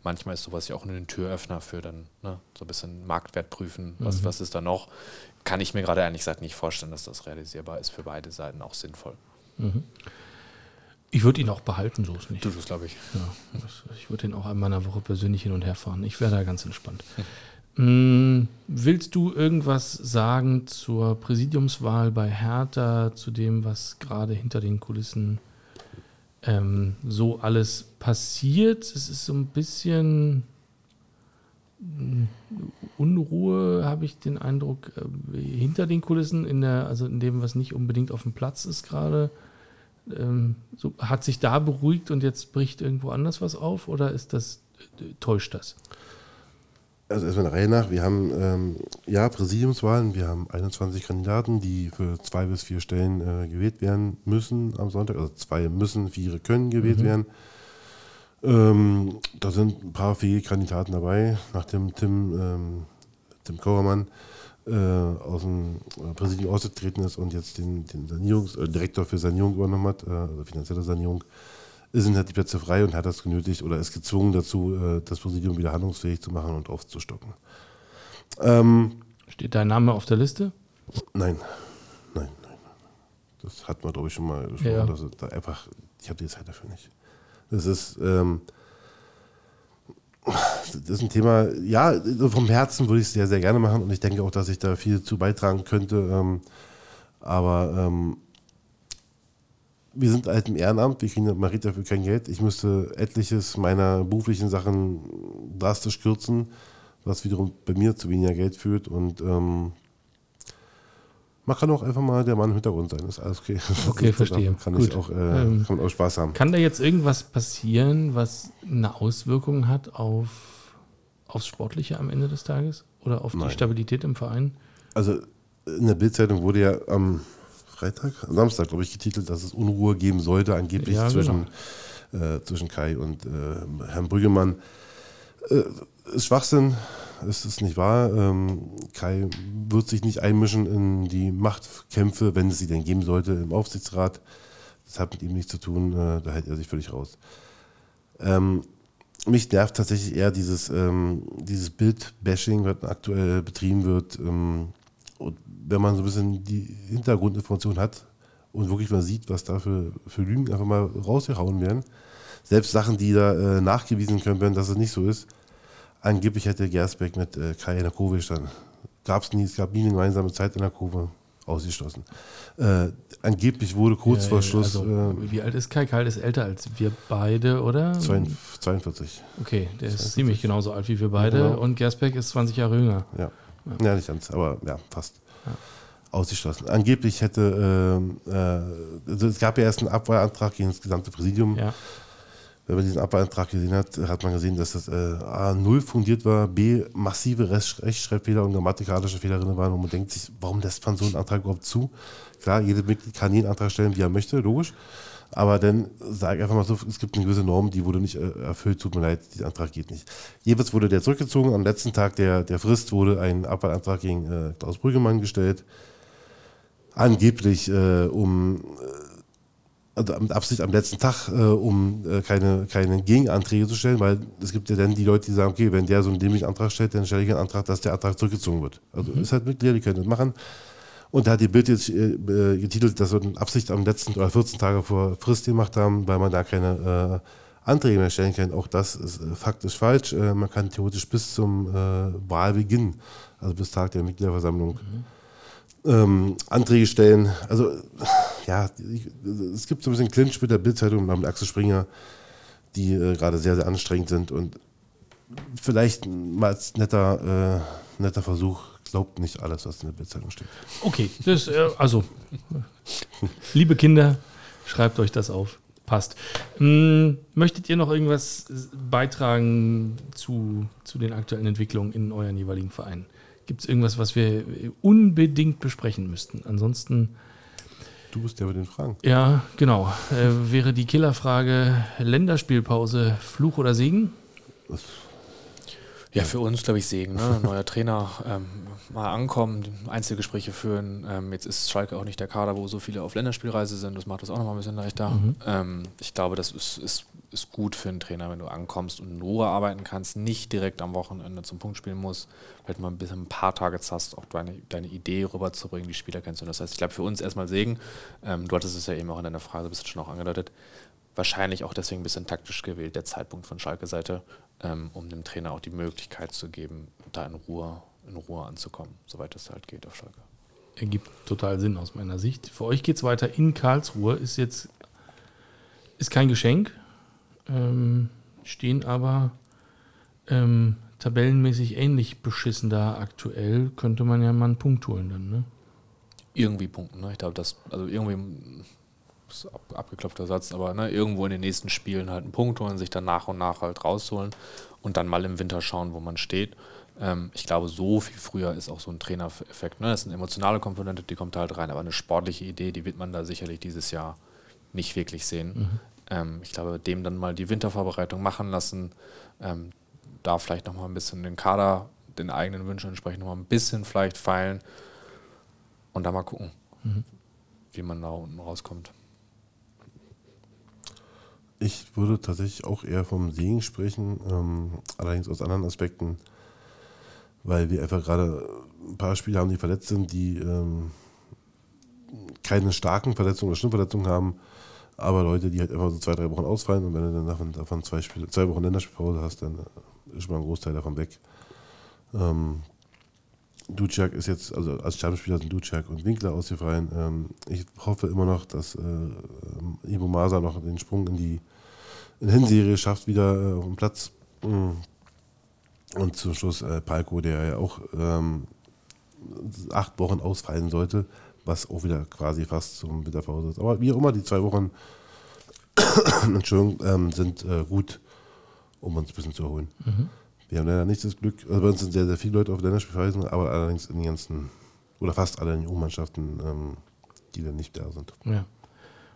Manchmal ist sowas ja auch ein Türöffner für dann ne, so ein bisschen Marktwert prüfen, was, mhm. was ist da noch. Kann ich mir gerade ehrlich gesagt nicht vorstellen, dass das realisierbar ist für beide Seiten auch sinnvoll. Mhm. Ich würde ihn auch behalten, so ist nicht. Du, das glaube ich. Ja, ich würde ihn auch einmal in der Woche persönlich hin und her fahren. Ich wäre da ganz entspannt. Mhm. Mm, willst du irgendwas sagen zur Präsidiumswahl bei Hertha, zu dem, was gerade hinter den Kulissen ähm, so alles passiert? Es ist so ein bisschen mm, Unruhe, habe ich den Eindruck, äh, hinter den Kulissen, in der, also in dem, was nicht unbedingt auf dem Platz ist gerade. Ähm, so, hat sich da beruhigt und jetzt bricht irgendwo anders was auf oder ist das, äh, täuscht das? Also erstmal der Reihe nach. Wir haben ähm, ja Präsidiumswahlen. Wir haben 21 Kandidaten, die für zwei bis vier Stellen äh, gewählt werden müssen am Sonntag. Also zwei müssen, vier können gewählt mhm. werden. Ähm, da sind ein paar fähige Kandidaten dabei, nachdem Tim, ähm, Tim Kauermann äh, aus dem äh, Präsidium ausgetreten ist und jetzt den, den Sanierungs äh, Direktor für Sanierung übernommen hat, äh, also finanzielle Sanierung sind halt die Plätze frei und hat das genötigt oder ist gezwungen dazu, äh, das Präsidium wieder handlungsfähig zu machen und aufzustocken. Ähm, Steht dein Name auf der Liste? Nein, nein, nein. Das hat man, glaube ich, schon mal gesprochen. Ja. Dass da einfach, ich habe die Zeit dafür nicht. Das ist, ähm, das ist ein Thema, ja, vom Herzen würde ich es sehr, sehr gerne machen und ich denke auch, dass ich da viel zu beitragen könnte. Ähm, aber ähm, wir sind halt im Ehrenamt, wir kriegen man dafür kein Geld. Ich müsste etliches meiner beruflichen Sachen drastisch kürzen, was wiederum bei mir zu weniger Geld führt. Und ähm, man kann auch einfach mal der Mann im Hintergrund sein, ist alles okay. Okay, verstehe. Kann, Gut. Auch, äh, ähm, kann man auch Spaß haben. Kann da jetzt irgendwas passieren, was eine Auswirkung hat auf, aufs Sportliche am Ende des Tages? Oder auf Nein. die Stabilität im Verein? Also in der Bildzeitung wurde ja am. Ähm, Freitag, Samstag, glaube ich, getitelt, dass es Unruhe geben sollte, angeblich ja, zwischen, genau. äh, zwischen Kai und äh, Herrn Brüggemann. Äh, ist Schwachsinn, es ist nicht wahr. Ähm, Kai wird sich nicht einmischen in die Machtkämpfe, wenn es sie denn geben sollte, im Aufsichtsrat. Das hat mit ihm nichts zu tun, äh, da hält er sich völlig raus. Ähm, mich nervt tatsächlich eher dieses, ähm, dieses Bild-Bashing, was aktuell betrieben wird. Ähm, und wenn man so ein bisschen die Hintergrundinformation hat und wirklich mal sieht, was da für, für Lügen einfach mal rausgehauen werden, selbst Sachen, die da äh, nachgewiesen können werden, dass es nicht so ist, angeblich hätte Gersbeck mit äh, Kai Jakovic dann, gab es nie, es gab nie eine gemeinsame Zeit in der Kurve, ausgeschlossen. Äh, angeblich wurde kurz ja, vor Schluss. Also, äh, wie alt ist Kai? Kai ist älter als wir beide, oder? 42. Okay, der 42. ist ziemlich genauso alt wie wir beide ja, genau. und Gersbeck ist 20 Jahre jünger. Ja. Ja. ja, nicht ganz, aber ja, fast. Ja. Ausgeschlossen. Angeblich hätte, äh, äh, also es gab ja erst einen Abwahlantrag gegen das gesamte Präsidium. Ja. Wenn man diesen Abwahlantrag gesehen hat, hat man gesehen, dass das äh, A, null fundiert war, B, massive Rechtschreibfehler und grammatikalische Fehler drin waren und man denkt sich, warum lässt man so einen Antrag überhaupt zu? Klar, jeder Mitglied kann jeden Antrag stellen, wie er möchte, logisch. Aber dann sage ich einfach mal so, es gibt eine gewisse Norm, die wurde nicht äh, erfüllt, tut mir leid, dieser Antrag geht nicht. Jeweils wurde der zurückgezogen, am letzten Tag der, der Frist wurde ein Abwahlantrag gegen äh, Klaus Brüggemann gestellt. Angeblich äh, um, äh, also mit Absicht am letzten Tag, äh, um äh, keine, keine Gegenanträge zu stellen, weil es gibt ja dann die Leute, die sagen, okay, wenn der so einen dämlichen Antrag stellt, dann stelle ich einen Antrag, dass der Antrag zurückgezogen wird. Also mhm. ist halt Mitglieder, die können das machen. Und da hat die Bild jetzt äh, getitelt, dass wir eine Absicht am letzten oder 14 Tage vor Frist gemacht haben, weil man da keine äh, Anträge mehr stellen kann. Auch das ist äh, faktisch falsch. Äh, man kann theoretisch bis zum äh, Wahlbeginn, also bis Tag der Mitgliederversammlung, mhm. ähm, Anträge stellen. Also ja, es gibt so ein bisschen Clinch mit der Bildzeitung und mit Axel Springer, die äh, gerade sehr, sehr anstrengend sind und vielleicht mal als netter, netter Versuch glaubt nicht alles, was in der Bildzeitung steht. Okay, das, äh, also, liebe Kinder, schreibt euch das auf. Passt. Hm, möchtet ihr noch irgendwas beitragen zu, zu den aktuellen Entwicklungen in euren jeweiligen Vereinen? Gibt es irgendwas, was wir unbedingt besprechen müssten? Ansonsten. Du bist der mit den Fragen. Ja, genau. Äh, wäre die Killerfrage Länderspielpause Fluch oder Segen? Das Ja, für uns, glaube ich, Segen. Ne? Neuer Trainer, ähm, mal ankommen, Einzelgespräche führen. Ähm, jetzt ist Schalke auch nicht der Kader, wo so viele auf Länderspielreise sind. Das macht das auch nochmal ein bisschen leichter. Mhm. Ähm, ich glaube, das ist, ist, ist gut für einen Trainer, wenn du ankommst und in Ruhe arbeiten kannst, nicht direkt am Wochenende zum Punkt spielen musst. Vielleicht mal ein bisschen ein paar Tage hast, auch deine, deine Idee rüberzubringen, die Spieler kennst du. Das heißt, ich glaube, für uns erstmal Segen. Ähm, du hattest es ja eben auch in deiner Frage ein bisschen schon auch angedeutet. Wahrscheinlich auch deswegen ein bisschen taktisch gewählt, der Zeitpunkt von Schalke-Seite, ähm, um dem Trainer auch die Möglichkeit zu geben, da in Ruhe, in Ruhe anzukommen, soweit es halt geht auf Schalke. Ergibt total Sinn aus meiner Sicht. Für euch geht es weiter in Karlsruhe. Ist jetzt ist kein Geschenk, ähm, stehen aber ähm, tabellenmäßig ähnlich beschissen da aktuell. Könnte man ja mal einen Punkt holen dann, ne? Irgendwie punkten, ne? Ich glaube, das, also irgendwie abgeklopfter Satz, aber ne, irgendwo in den nächsten Spielen halt einen Punkt holen, sich dann nach und nach halt rausholen und dann mal im Winter schauen, wo man steht. Ähm, ich glaube, so viel früher ist auch so ein Trainereffekt. Ne? Das ist eine emotionale Komponente, die kommt halt rein, aber eine sportliche Idee, die wird man da sicherlich dieses Jahr nicht wirklich sehen. Ähm, ich glaube, dem dann mal die Wintervorbereitung machen lassen, ähm, da vielleicht nochmal ein bisschen den Kader, den eigenen Wünschen entsprechend nochmal ein bisschen vielleicht feilen und da mal gucken, wie man da unten rauskommt. Ich würde tatsächlich auch eher vom Segen sprechen, ähm, allerdings aus anderen Aspekten, weil wir einfach gerade ein paar Spieler haben, die verletzt sind, die ähm, keine starken Verletzungen oder Schnittverletzungen haben, aber Leute, die halt einfach so zwei, drei Wochen ausfallen und wenn du dann davon, davon zwei, Spiele, zwei Wochen Länderspielpause hast, dann ist schon mal ein Großteil davon weg. Ähm, Duciak ist jetzt, also als Stammspieler sind Duciak und Winkler ausgefallen. Ähm, ich hoffe immer noch, dass äh, ähm, Ivo Masa noch den Sprung in die in Hinserie schafft, wieder äh, auf den Platz. Mm. Und zum Schluss äh, Palko, der ja auch ähm, acht Wochen ausfallen sollte, was auch wieder quasi fast zum Winterpause ist. Aber wie auch immer, die zwei Wochen Entschuldigung, ähm, sind äh, gut, um uns ein bisschen zu erholen. Wir haben leider nicht das Glück, also bei uns sind sehr, sehr viele Leute auf Länderspielreisen, aber allerdings in den ganzen, oder fast alle in den U-Mannschaften, ähm, die dann nicht da sind. Ja.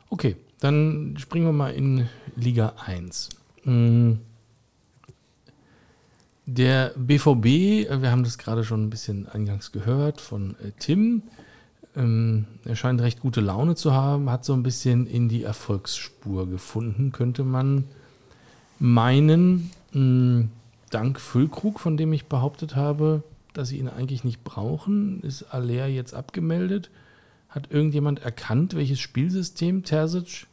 Okay, dann springen wir mal in Liga 1. Mm. Der BVB, äh, wir haben das gerade schon ein bisschen eingangs gehört von äh, Tim, ähm, er scheint recht gute Laune zu haben, hat so ein bisschen in die Erfolgsspur gefunden, könnte man meinen. Mm, Dank Füllkrug, von dem ich behauptet habe, dass sie ihn eigentlich nicht brauchen, ist Aller jetzt abgemeldet. Hat irgendjemand erkannt, welches Spielsystem Terzic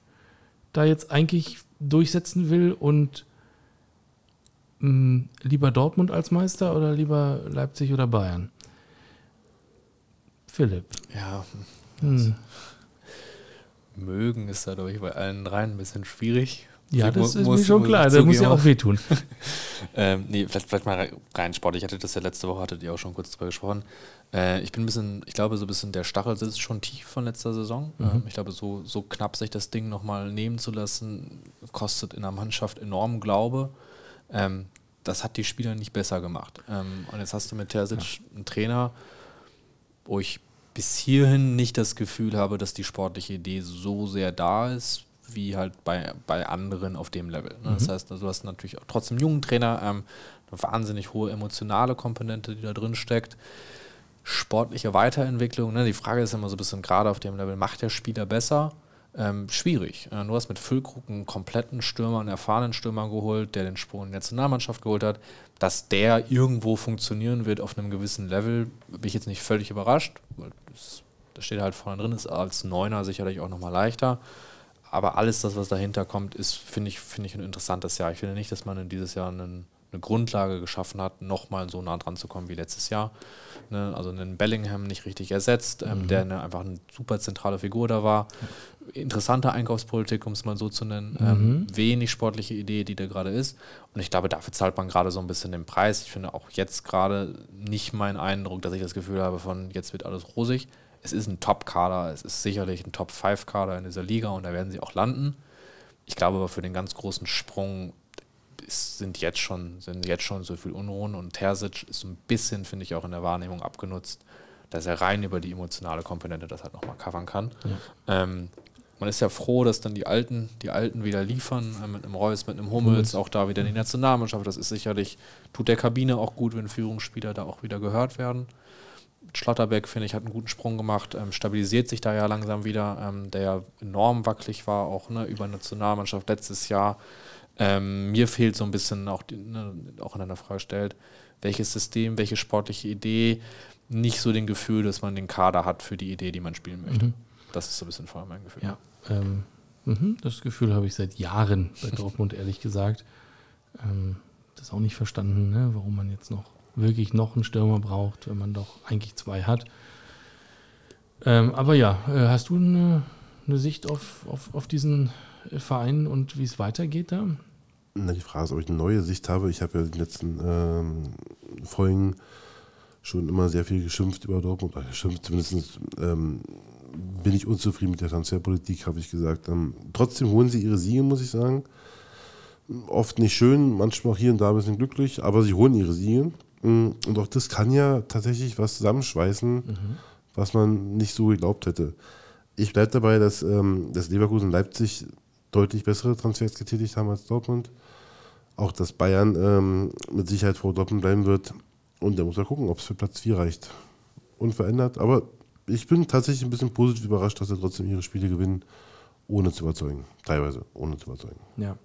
da jetzt eigentlich durchsetzen will und mh, lieber Dortmund als Meister oder lieber Leipzig oder Bayern? Philipp. Ja, Hm. mögen ist da, glaube ich, bei allen dreien ein bisschen schwierig. Ja, das mu- ist muss- mir schon muss klar. Das muss ja auch wehtun. Ähm, nee, vielleicht, vielleicht mal rei- rein Sport. Ich hatte das ja letzte Woche, hattet ihr auch schon kurz drüber gesprochen. Äh, ich bin ein bisschen, ich glaube, so ein bisschen der Stachel sitzt schon tief von letzter Saison. Ähm, ich glaube, so, so knapp sich das Ding nochmal nehmen zu lassen, kostet in der Mannschaft enorm Glaube. Ähm, das hat die Spieler nicht besser gemacht. Ähm, und jetzt hast du mit Terzic einen Trainer, wo ich bis hierhin nicht das Gefühl habe, dass die sportliche Idee so sehr da ist, wie halt bei, bei anderen auf dem Level. Ne? Das heißt, also du hast natürlich auch trotzdem einen jungen Trainer, ähm, eine wahnsinnig hohe emotionale Komponente, die da drin steckt. Sportliche Weiterentwicklung, ne? die Frage ist immer so ein bisschen gerade auf dem Level, macht der Spieler besser? Ähm, schwierig. Äh, du hast mit Füllkrug einen kompletten Stürmer, einen erfahrenen Stürmer geholt, der den Sprung in die Nationalmannschaft geholt hat. Dass der irgendwo funktionieren wird auf einem gewissen Level, bin ich jetzt nicht völlig überrascht. weil das, das steht halt vorne drin, ist als Neuner sicherlich auch nochmal leichter. Aber alles das, was dahinter kommt, ist, finde ich, finde ich ein interessantes Jahr. Ich finde nicht, dass man in dieses Jahr einen eine Grundlage geschaffen hat, nochmal so nah dran zu kommen wie letztes Jahr. Ne? Also einen Bellingham nicht richtig ersetzt, ähm, mhm. der eine, einfach eine super zentrale Figur da war. Interessante Einkaufspolitik, um es mal so zu nennen. Mhm. Ähm, wenig sportliche Idee, die da gerade ist. Und ich glaube, dafür zahlt man gerade so ein bisschen den Preis. Ich finde auch jetzt gerade nicht mein Eindruck, dass ich das Gefühl habe von jetzt wird alles rosig. Es ist ein Top-Kader, es ist sicherlich ein Top-5-Kader in dieser Liga und da werden sie auch landen. Ich glaube aber für den ganz großen Sprung ist, sind, jetzt schon, sind jetzt schon so viel Unruhen und Terzic ist so ein bisschen, finde ich, auch in der Wahrnehmung abgenutzt, dass er rein über die emotionale Komponente das halt nochmal covern kann. Ja. Ähm, man ist ja froh, dass dann die Alten, die Alten wieder liefern, äh, mit einem Reus, mit einem Hummels, auch da wieder die Nationalmannschaft. Das ist sicherlich, tut der Kabine auch gut, wenn Führungsspieler da auch wieder gehört werden. Schlotterbeck, finde ich, hat einen guten Sprung gemacht, ähm, stabilisiert sich da ja langsam wieder, ähm, der ja enorm wackelig war, auch ne, über Nationalmannschaft letztes Jahr. Ähm, mir fehlt so ein bisschen auch, die, ne, auch in einer Frage stellt, welches System, welche sportliche Idee, nicht so den Gefühl, dass man den Kader hat für die Idee, die man spielen möchte. Mhm. Das ist so ein bisschen vor allem mein Gefühl. Ja, ähm, mh, das Gefühl habe ich seit Jahren bei Dortmund, ehrlich gesagt. Ähm, das auch nicht verstanden, ne, warum man jetzt noch wirklich noch einen Stürmer braucht, wenn man doch eigentlich zwei hat. Ähm, aber ja, äh, hast du eine, eine Sicht auf, auf, auf diesen Verein und wie es weitergeht da? Na, die Frage ist, ob ich eine neue Sicht habe. Ich habe ja in den letzten ähm, Folgen schon immer sehr viel geschimpft über Dortmund. Äh, geschimpft, zumindest ähm, bin ich unzufrieden mit der Transferpolitik, habe ich gesagt. Ähm, trotzdem holen sie ihre Siege, muss ich sagen. Oft nicht schön, manchmal auch hier und da ein bisschen glücklich, aber sie holen ihre Siege. Mm, und auch das kann ja tatsächlich was zusammenschweißen, mhm. was man nicht so geglaubt hätte. Ich bleibe dabei, dass, ähm, dass Leverkusen und Leipzig deutlich bessere Transfers getätigt haben als Dortmund. Auch dass Bayern ähm, mit Sicherheit vor Dortmund bleiben wird. Und da muss man gucken, ob es für Platz 4 reicht. Unverändert. Aber ich bin tatsächlich ein bisschen positiv überrascht, dass sie trotzdem ihre Spiele gewinnen, ohne zu überzeugen. Teilweise ohne zu überzeugen. Ja.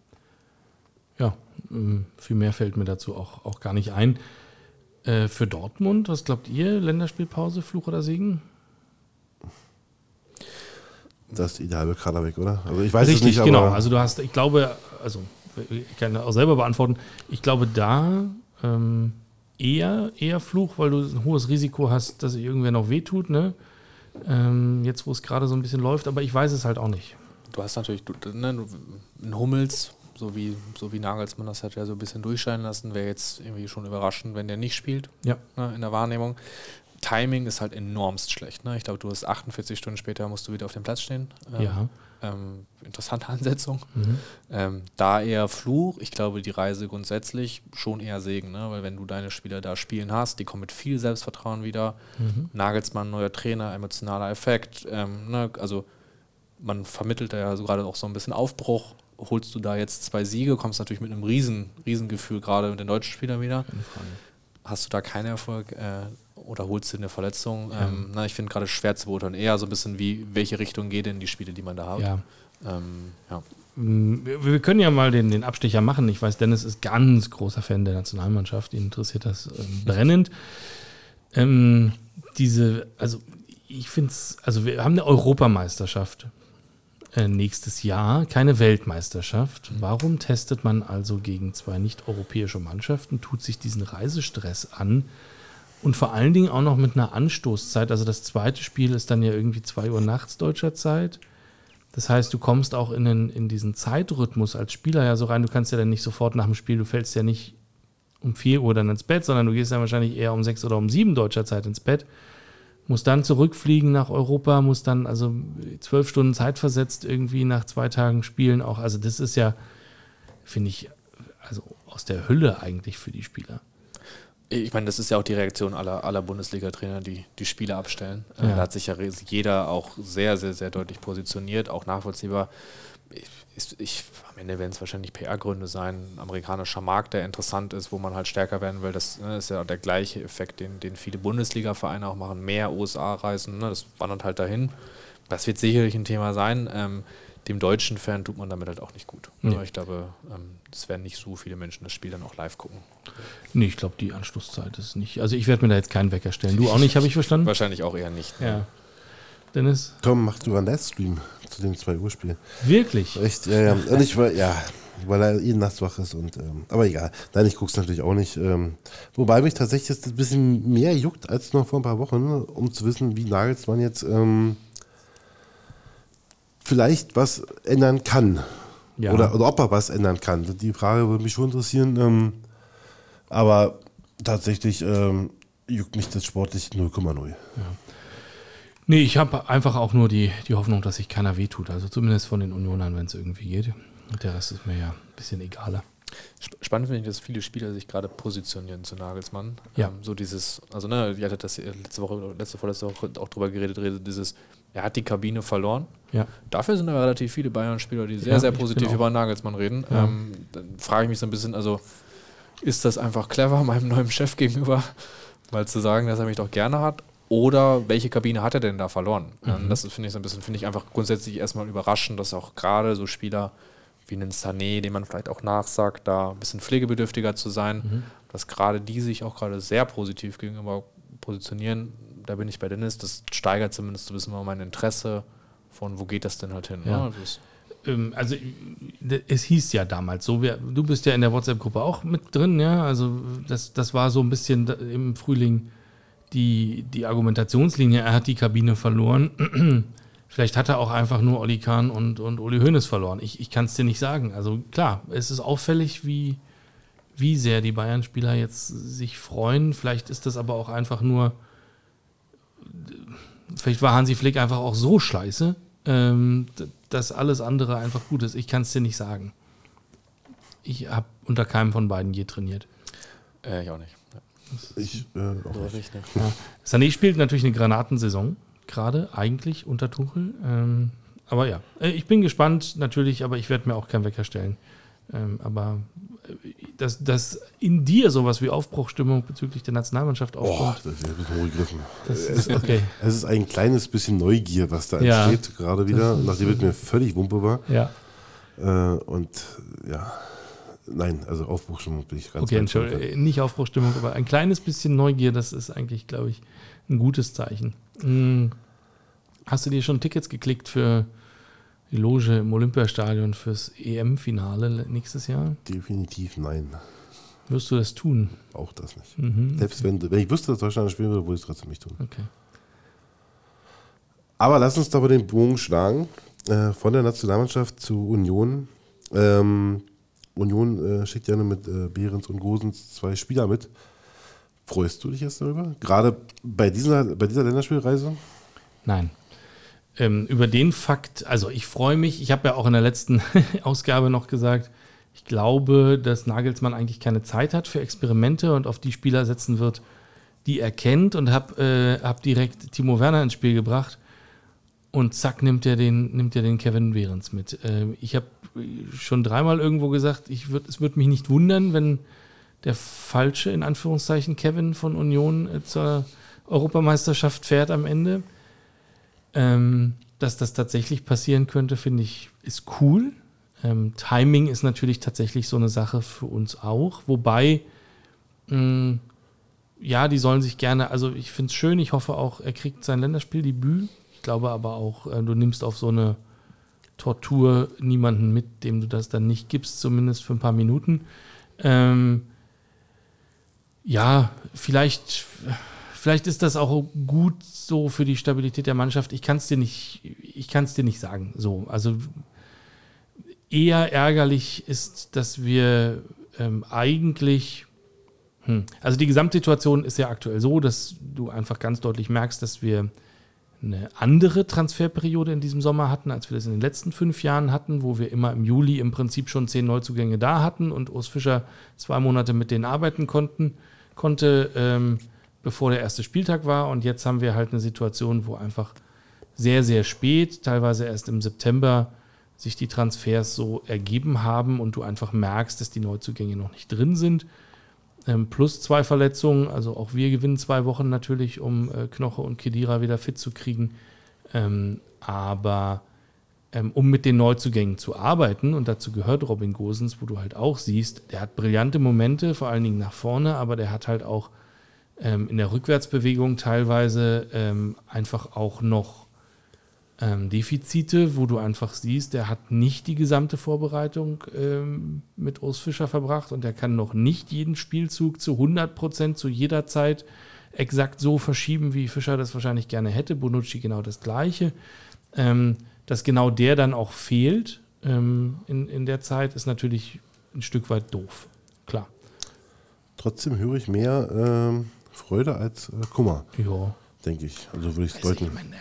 Ja, ähm, viel mehr fällt mir dazu auch, auch gar nicht ein. Äh, für Dortmund, was glaubt ihr? Länderspielpause, Fluch oder Segen? Das ist ideal für Kader weg, oder? Also ich weiß Richtig, es nicht, genau. Also du hast, ich glaube, also ich kann auch selber beantworten, ich glaube da ähm, eher, eher Fluch, weil du ein hohes Risiko hast, dass sich irgendwer noch wehtut, ne? Ähm, jetzt, wo es gerade so ein bisschen läuft, aber ich weiß es halt auch nicht. Du hast natürlich du, ne, einen Hummels, so wie, so wie Nagelsmann das hat ja so ein bisschen durchscheinen lassen, wäre jetzt irgendwie schon überraschend, wenn der nicht spielt ja. ne, in der Wahrnehmung. Timing ist halt enormst schlecht. Ne? Ich glaube, du hast 48 Stunden später musst du wieder auf dem Platz stehen. Ähm, ja. Ähm, interessante Ansetzung. Mhm. Ähm, da eher Fluch. Ich glaube, die Reise grundsätzlich schon eher Segen, ne? weil wenn du deine Spieler da spielen hast, die kommen mit viel Selbstvertrauen wieder. Mhm. Nagelsmann, neuer Trainer, emotionaler Effekt. Ähm, ne? Also man vermittelt da ja so gerade auch so ein bisschen Aufbruch. Holst du da jetzt zwei Siege, kommst natürlich mit einem riesen, riesen Gefühl gerade mit den deutschen Spielern wieder. Hast du da keinen Erfolg, äh, oder holst du eine Verletzung? Ja. Ähm, na, ich finde gerade schwer zu beurteilen. Eher so ein bisschen wie, welche Richtung geht denn die Spiele, die man da hat. Ja. Ähm, ja. Mm, wir können ja mal den, den Abstecher machen. Ich weiß, Dennis ist ganz großer Fan der Nationalmannschaft. Ihn interessiert das ähm, brennend. Ähm, diese, also ich finde es, also wir haben eine Europameisterschaft nächstes Jahr, keine Weltmeisterschaft. Warum testet man also gegen zwei nicht-europäische Mannschaften, tut sich diesen Reisestress an? Und vor allen Dingen auch noch mit einer Anstoßzeit. Also das zweite Spiel ist dann ja irgendwie 2 Uhr nachts deutscher Zeit. Das heißt, du kommst auch in, den, in diesen Zeitrhythmus als Spieler ja so rein. Du kannst ja dann nicht sofort nach dem Spiel, du fällst ja nicht um 4 Uhr dann ins Bett, sondern du gehst dann wahrscheinlich eher um 6 oder um 7 deutscher Zeit ins Bett. Musst dann zurückfliegen nach Europa, musst dann also zwölf Stunden Zeit versetzt irgendwie nach zwei Tagen spielen auch. Also das ist ja, finde ich, also aus der Hölle eigentlich für die Spieler ich meine, das ist ja auch die Reaktion aller, aller Bundesliga-Trainer, die die Spiele abstellen. Äh, ja. Da hat sich ja jeder auch sehr, sehr, sehr deutlich positioniert, auch nachvollziehbar. Ich, ich, am Ende werden es wahrscheinlich PR-Gründe sein, ein amerikanischer Markt, der interessant ist, wo man halt stärker werden will. Das ne, ist ja der gleiche Effekt, den, den viele Bundesliga-Vereine auch machen, mehr USA-Reisen, ne, das wandert halt dahin. Das wird sicherlich ein Thema sein. Ähm, dem deutschen Fan tut man damit halt auch nicht gut. Nee. Ich glaube, ähm, es werden nicht so viele Menschen das Spiel dann auch live gucken. Nee, ich glaube, die Anschlusszeit ist nicht. Also ich werde mir da jetzt keinen Wecker stellen. Du auch nicht, habe ich verstanden? Wahrscheinlich auch eher nicht. Ne? Ja. Dennis? Tom, mach du einen Livestream zu dem 2 Uhr Spiel. Wirklich? Echt, ja, ja. Und ich war, ja. weil er eh nachts wach ist. Und, ähm, aber egal. Nein, ich gucke es natürlich auch nicht. Ähm, wobei mich tatsächlich jetzt ein bisschen mehr juckt als noch vor ein paar Wochen, ne, um zu wissen, wie Nagelsmann jetzt ähm, vielleicht was ändern kann. Ja. Oder, oder ob er was ändern kann. Die Frage würde mich schon interessieren. Ähm, aber tatsächlich ähm, juckt mich das sportlich 0,0. Nee, ich habe einfach auch nur die, die Hoffnung, dass sich keiner wehtut. Also zumindest von den Unionern, wenn es irgendwie geht. Und der Rest ist mir ja ein bisschen egaler. Sp- Spannend finde ich, dass viele Spieler sich gerade positionieren zu Nagelsmann. Ja. Ähm, so dieses, also ne, ihr hattet das letzte Woche, letzte vorletzte Woche auch drüber geredet, redet, dieses, er hat die Kabine verloren. Ja. Dafür sind aber relativ viele Bayern-Spieler, die sehr, Ja, sehr positiv über Nagelsmann reden. Ja. Ähm, dann frage ich mich so ein bisschen, also ist das einfach clever meinem neuen Chef gegenüber, mal zu sagen, dass er mich doch gerne hat? Oder welche Kabine hat er denn da verloren? Ähm, Das finde ich so ein bisschen, finde ich einfach grundsätzlich erstmal überraschend, dass auch gerade so Spieler wie einen Sané, dem man vielleicht auch nachsagt, da ein bisschen pflegebedürftiger zu sein, dass gerade die sich auch gerade sehr positiv gegenüber positionieren. Da bin ich bei Dennis. Das steigert zumindest so ein bisschen mal mein Interesse von, wo geht das denn halt hin? Ja. Ne? Das, Ähm, also es hieß ja damals so, wir, du bist ja in der WhatsApp-Gruppe auch mit drin, ja. Also das, das war so ein bisschen im Frühling die, die Argumentationslinie, er hat die Kabine verloren. Vielleicht hat er auch einfach nur Olli Kahn und, und Uli Hoeneß verloren. Ich, ich kann es dir nicht sagen. Also klar, es ist auffällig, wie, wie sehr die Bayern-Spieler jetzt sich freuen. Vielleicht ist das aber auch einfach nur, vielleicht war Hansi Flick einfach auch so scheiße, ähm, dass alles andere einfach gut ist. Ich kann es dir nicht sagen. Ich habe unter keinem von beiden je trainiert. äh, ich auch nicht. Ja. Ich, äh, auch nicht. ne? Sané spielt natürlich eine Granatensaison, gerade eigentlich unter Tuchel. Ähm, aber ja, äh, ich bin gespannt natürlich, aber ich werde mir auch keinen Wecker stellen. Ähm, aber äh, dass, dass in dir sowas wie Aufbruchstimmung bezüglich der Nationalmannschaft Oh, aufkommt, das ist ein bisschen hochgegriffen. das ist okay. Es ist ein kleines bisschen Neugier, was da Ja. entsteht, gerade wieder, nachdem es mir völlig Wumpe war. Ja, Äh, und ja, nein, also Aufbruchstimmung bin ich ganz okay, Entschuldigung. äh, Nicht Aufbruchstimmung, aber ein kleines bisschen Neugier, das ist eigentlich, glaube ich, ein gutes Zeichen. Hm. Hast du dir schon Tickets geklickt für die Loge im Olympiastadion fürs EM-Finale nächstes Jahr? Definitiv nein. Wirst du das tun? Auch das nicht. Mhm. Selbst wenn, wenn ich wüsste, dass Deutschland spielen würde, würde ich es trotzdem nicht tun. Okay. Aber lass uns doch mal den Bogen schlagen. Äh, von der Nationalmannschaft zu Union. Ähm, Union äh, schickt nur mit äh, Behrens und Gosens zwei Spieler mit. Freust du dich jetzt darüber? Gerade bei dieser, bei dieser Länderspielreise? Nein. Ähm, über den Fakt, also ich freue mich, ich habe ja auch in der letzten Ausgabe noch gesagt, ich glaube, dass Nagelsmann eigentlich keine Zeit hat für Experimente und auf die Spieler setzen wird, die er kennt und habe äh, hab direkt Timo Werner ins Spiel gebracht und zack nimmt er den, nimmt er den Kevin Behrens mit. Ähm, ich habe schon dreimal irgendwo gesagt, ich würd, es würde mich nicht wundern, wenn der falsche, in Anführungszeichen, Kevin von Union äh, zur Europameisterschaft fährt am Ende. Ähm, dass das tatsächlich passieren könnte, finde ich, ist cool. Ähm, Timing ist natürlich tatsächlich so eine Sache für uns auch. Wobei, ja, die sollen sich gerne, also ich finde es schön, ich hoffe auch, er kriegt sein Länderspieldebüt. Glaube aber auch, äh, du nimmst auf so eine Tortur niemanden mit, dem du das dann nicht gibst, zumindest für ein paar Minuten. Ähm, ja, vielleicht, vielleicht ist das auch gut so für die Stabilität der Mannschaft. Ich kann es dir nicht, ich kann es dir nicht sagen. So, also eher ärgerlich ist, dass wir ähm, eigentlich, hm, also die Gesamtsituation ist ja aktuell so, dass du einfach ganz deutlich merkst, dass wir eine andere Transferperiode in diesem Sommer hatten, als wir das in den letzten fünf Jahren hatten, wo wir immer im Juli im Prinzip schon zehn Neuzugänge da hatten und Urs Fischer zwei Monate mit denen arbeiten konnten, konnte, ähm, bevor der erste Spieltag war. Und jetzt haben wir halt eine Situation, wo einfach sehr, sehr spät, teilweise erst im September, sich die Transfers so ergeben haben und du einfach merkst, dass die Neuzugänge noch nicht drin sind. Ähm, plus zwei Verletzungen, also auch wir gewinnen zwei Wochen natürlich, um äh, Knoche und Kedira wieder fit zu kriegen. Ähm, aber ähm, um mit den Neuzugängen zu arbeiten, und dazu gehört Robin Gosens, wo du halt auch siehst, der hat brillante Momente, vor allen Dingen nach vorne, aber der hat halt auch ähm, in der Rückwärtsbewegung teilweise ähm, einfach auch noch ähm, Defizite, wo du einfach siehst, der hat nicht die gesamte Vorbereitung ähm, mit Urs Fischer verbracht und er kann noch nicht jeden Spielzug zu 100 Prozent zu jeder Zeit exakt so verschieben, wie Fischer das wahrscheinlich gerne hätte. Bonucci genau das Gleiche. Ähm, dass genau der dann auch fehlt ähm, in, in der Zeit, ist natürlich ein Stück weit doof. Klar. Trotzdem höre ich mehr ähm, Freude als äh, Kummer, Ja. denke ich. Also würde ich es Also, deuten. ich meine,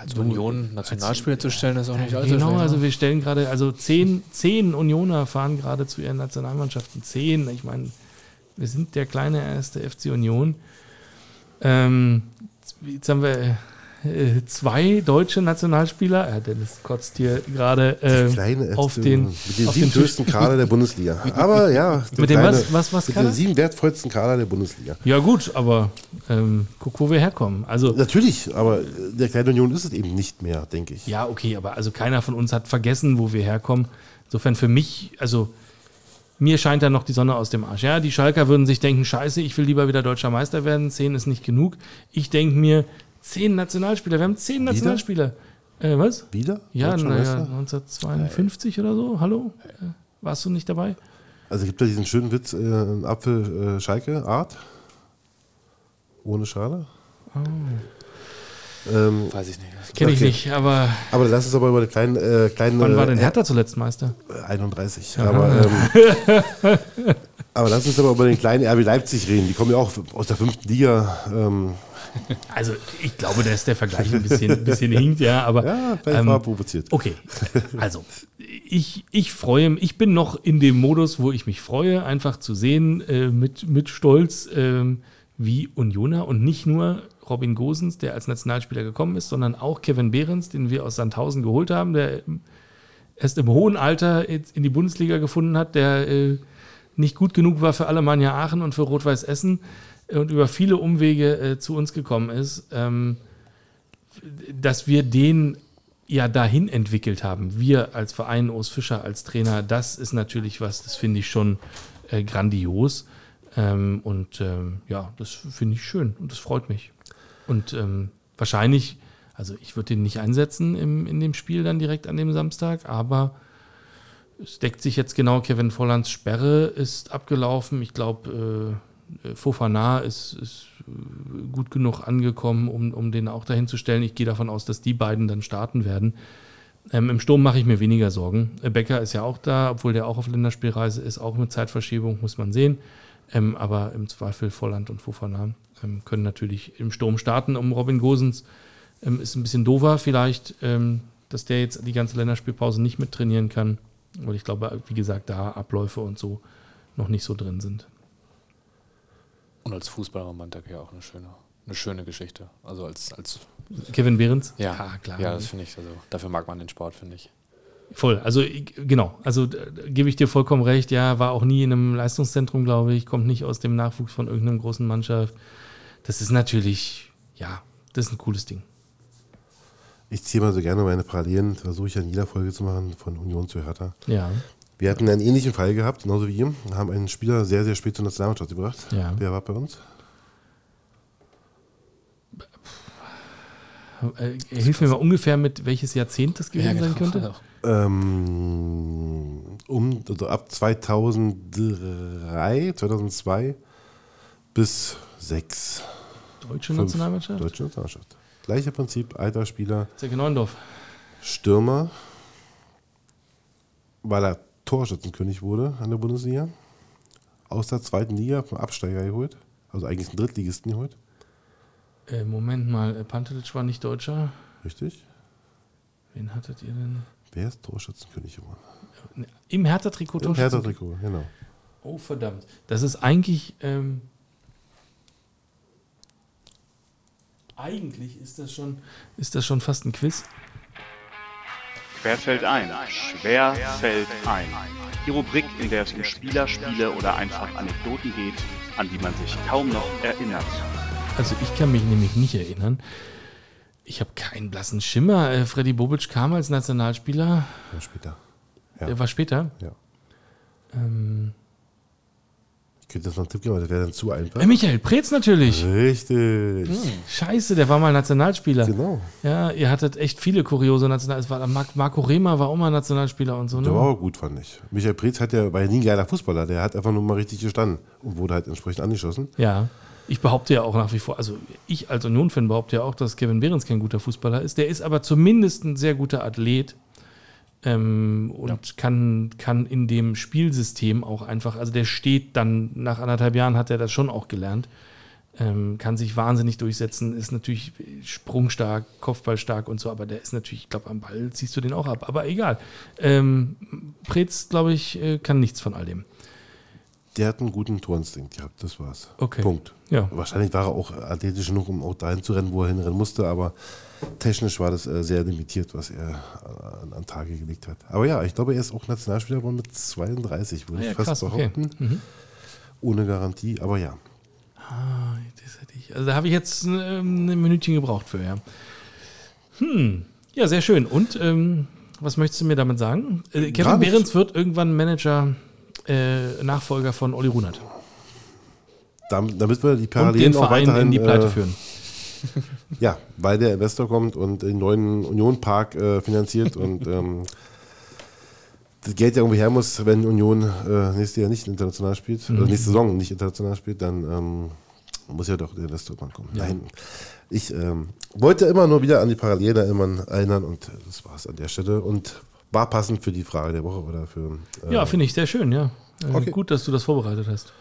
Als Union Nationalspieler zu stellen, ist auch nicht allzu Genau, schwer, ne? also wir stellen gerade, also zehn, zehn Unioner fahren gerade zu ihren Nationalmannschaften. Zehn, ich meine, wir sind der kleine erste FC Union. Ähm, jetzt haben wir äh, zwei deutsche Nationalspieler. Ja, Dennis kotzt hier gerade äh, auf den, mit den sieben größten Kader der Bundesliga. Aber ja, Mit dem was? Was, was Mit den sieben wertvollsten Kader der Bundesliga. Ja gut, aber ähm, guck, wo wir herkommen. Also Natürlich, aber äh, der kleine Union ist es eben nicht mehr, denke ich. Ja, okay, aber also keiner von uns hat vergessen, wo wir herkommen. Insofern für mich, also mir scheint da noch die Sonne aus dem Arsch. Ja, die Schalker würden sich denken, scheiße, ich will lieber wieder deutscher Meister werden, zehn ist nicht genug. Ich denke mir, zehn Nationalspieler, wir haben zehn Nationalspieler. Äh, was? Wieder? Ja, naja, Meister? 1952 oder so, hallo? Äh, warst du nicht dabei? Also gibt da diesen schönen Witz, äh, ein Apfel äh, Schalke Art. Ohne Schale. Ähm, Weiß ich nicht. Kenne ich Okay. nicht, aber aber lass uns aber über den kleinen, äh, kleinen wann war denn äh, Hertha zuletzt Meister? 31. Aber, ähm, aber lass uns aber über den kleinen RB Leipzig reden. Die kommen ja auch aus der fünften Liga. Ähm, Also ich glaube, dass der Vergleich ein bisschen, ein bisschen hinkt, ja, aber ja, vielleicht ähm, war er provoziert. Okay, also ich, ich freue mich, ich bin noch in dem Modus, wo ich mich freue, einfach zu sehen äh, mit, mit Stolz, ähm, wie Unioner und nicht nur Robin Gosens, der als Nationalspieler gekommen ist, sondern auch Kevin Behrens, den wir aus Sandhausen geholt haben, der erst im hohen Alter in die Bundesliga gefunden hat, der äh, nicht gut genug war für Alemannia Aachen und für Rot-Weiß Essen äh, und über viele Umwege äh, zu uns gekommen ist. Ähm, dass wir den ja dahin entwickelt haben. Wir als Verein, Urs Fischer als Trainer, das ist natürlich was, das finde ich schon äh, grandios. Ähm, und ähm, ja, das finde ich schön und das freut mich. Und ähm, wahrscheinlich, also ich würde den nicht einsetzen im, in dem Spiel dann direkt an dem Samstag, aber es deckt sich jetzt genau, Kevin Vollands Sperre ist abgelaufen. Ich glaube, äh, Fofana ist, ist äh, gut genug angekommen, um, um den auch dahin zu stellen. Ich gehe davon aus, dass die beiden dann starten werden. Ähm, Im Sturm mache ich mir weniger Sorgen. Äh, Becker ist ja auch da, obwohl der auch auf Länderspielreise ist, auch mit Zeitverschiebung, muss man sehen. Ähm, aber im Zweifel Volland und Fofana ähm, können natürlich im Sturm starten. Um Robin Gosens ähm, ist ein bisschen doofer vielleicht, ähm, dass der jetzt die ganze Länderspielpause nicht mit trainieren kann. Weil ich glaube, wie gesagt, da Abläufe und so noch nicht so drin sind. Und als Fußballer am Montag ja auch eine schöne, eine schöne Geschichte. Also als, als Kevin Behrens? ja, ja klar. Ja, das finde ich. Also dafür mag man den Sport, finde ich. Voll, also genau, also äh, gebe ich dir vollkommen recht, ja, war auch nie in einem Leistungszentrum, glaube ich, kommt nicht aus dem Nachwuchs von irgendeiner großen Mannschaft. Das ist natürlich, ja, das ist ein cooles Ding. Ich ziehe mal so gerne meine Parallelen, versuche ich an jeder Folge zu machen, von Union zu Hertha. Ja, Wir hatten einen ähnlichen Fall gehabt, genauso wie ihr, und haben einen Spieler sehr, sehr spät zur Nationalmannschaft gebracht. Ja. Wer war bei uns? äh, hilf mir mal ungefähr mit, welches Jahrzehnt das gewesen sein könnte. Ähm, um, also ab 2003, 2002 bis 6 Deutsche Nationalmannschaft? Deutsche Nationalmannschaft. Gleicher Prinzip, alter Spieler, Zecke Neuendorf. Stürmer, weil er Torschützenkönig wurde an der Bundesliga. Aus der zweiten Liga vom Absteiger geholt. Also eigentlich einen Drittligisten geholt. Äh, Moment mal, äh, Pantelic war nicht Deutscher. Richtig? Wen hattet ihr denn? Wer ist Torschützenkönig geworden? Im Hertha-Trikot Im Hertha-Trikot, genau. Oh, verdammt. Das ist eigentlich. Ähm, eigentlich ist das schon, ist das schon fast ein Quiz. Quer fällt ein. Schwer fällt ein. Die Rubrik, in der es um Spieler, Spiele oder einfach Anekdoten geht, an die man sich kaum noch erinnert. Also ich kann mich nämlich nicht erinnern. Ich habe keinen blassen Schimmer. Äh, Freddy Bobic kam als Nationalspieler. Ja, später. Ja. Er war später. Ja. Ähm, könnte jetzt noch einen Tipp geben, aber das wäre dann zu einfach. Äh, Michael Preetz natürlich. Richtig. Scheiße, der war mal Nationalspieler. Genau. Ja, ihr hattet echt viele kuriose Nationalspieler. Marco Rehmer war auch mal Nationalspieler und so. Der war Ne? auch gut, fand ich. Michael Preetz hat ja, war ja nie ein geiler Fußballer. Der hat einfach nur mal richtig gestanden und wurde halt entsprechend angeschossen. Ja. Ich behaupte ja auch nach wie vor, also ich als Union-Fan behaupte ja auch, dass Kevin Behrens kein guter Fußballer ist. Der ist aber zumindest ein sehr guter Athlet ähm, und kann, kann in dem Spielsystem auch einfach, also der steht dann, nach anderthalb Jahren hat er das schon auch gelernt, ähm, kann sich wahnsinnig durchsetzen, ist natürlich sprungstark, kopfballstark und so, aber der ist natürlich, ich glaube, am Ball ziehst du den auch ab. Aber egal. Ähm, Preetz, glaube ich, äh, kann nichts von all dem. Der hat einen guten Torinstinkt gehabt, das war's. Okay. Punkt. Ja. Wahrscheinlich war er auch athletisch genug, um auch dahin zu rennen, wo er hinrennen musste, aber technisch war das äh, sehr limitiert, was er äh, an, an Tage gelegt hat. Aber ja, ich glaube, er ist auch Nationalspieler geworden mit 32, würde Ah ja, ich fast krass, okay. behaupten. Ohne Garantie, aber ja. Ah, das hätte ich. Also da habe ich jetzt ähm, ein Minütchen gebraucht für, ja. Hm. Ja, sehr schön. Und ähm, was möchtest du mir damit sagen? Äh, Kevin. Behrens wird irgendwann Manager, äh, Nachfolger von Olli Runert. Dam- Damit wir die Parallelen auch Verein weiterhin in die Pleite äh, führen. Ja, weil der Investor kommt und den neuen Union Park äh, finanziert und ähm, das Geld ja irgendwie her muss, wenn Union äh, nächstes Jahr nicht international spielt, oder nächste Saison nicht international spielt, dann ähm, muss ja doch der Investor mal kommen. Nein, ich ähm, wollte immer nur wieder an die Parallelen erinnern, erinnern und das war es an der Stelle und war passend für die Frage der Woche oder für äh, Ja, finde ich sehr schön, ja. Äh, Okay. Gut, dass du das vorbereitet hast.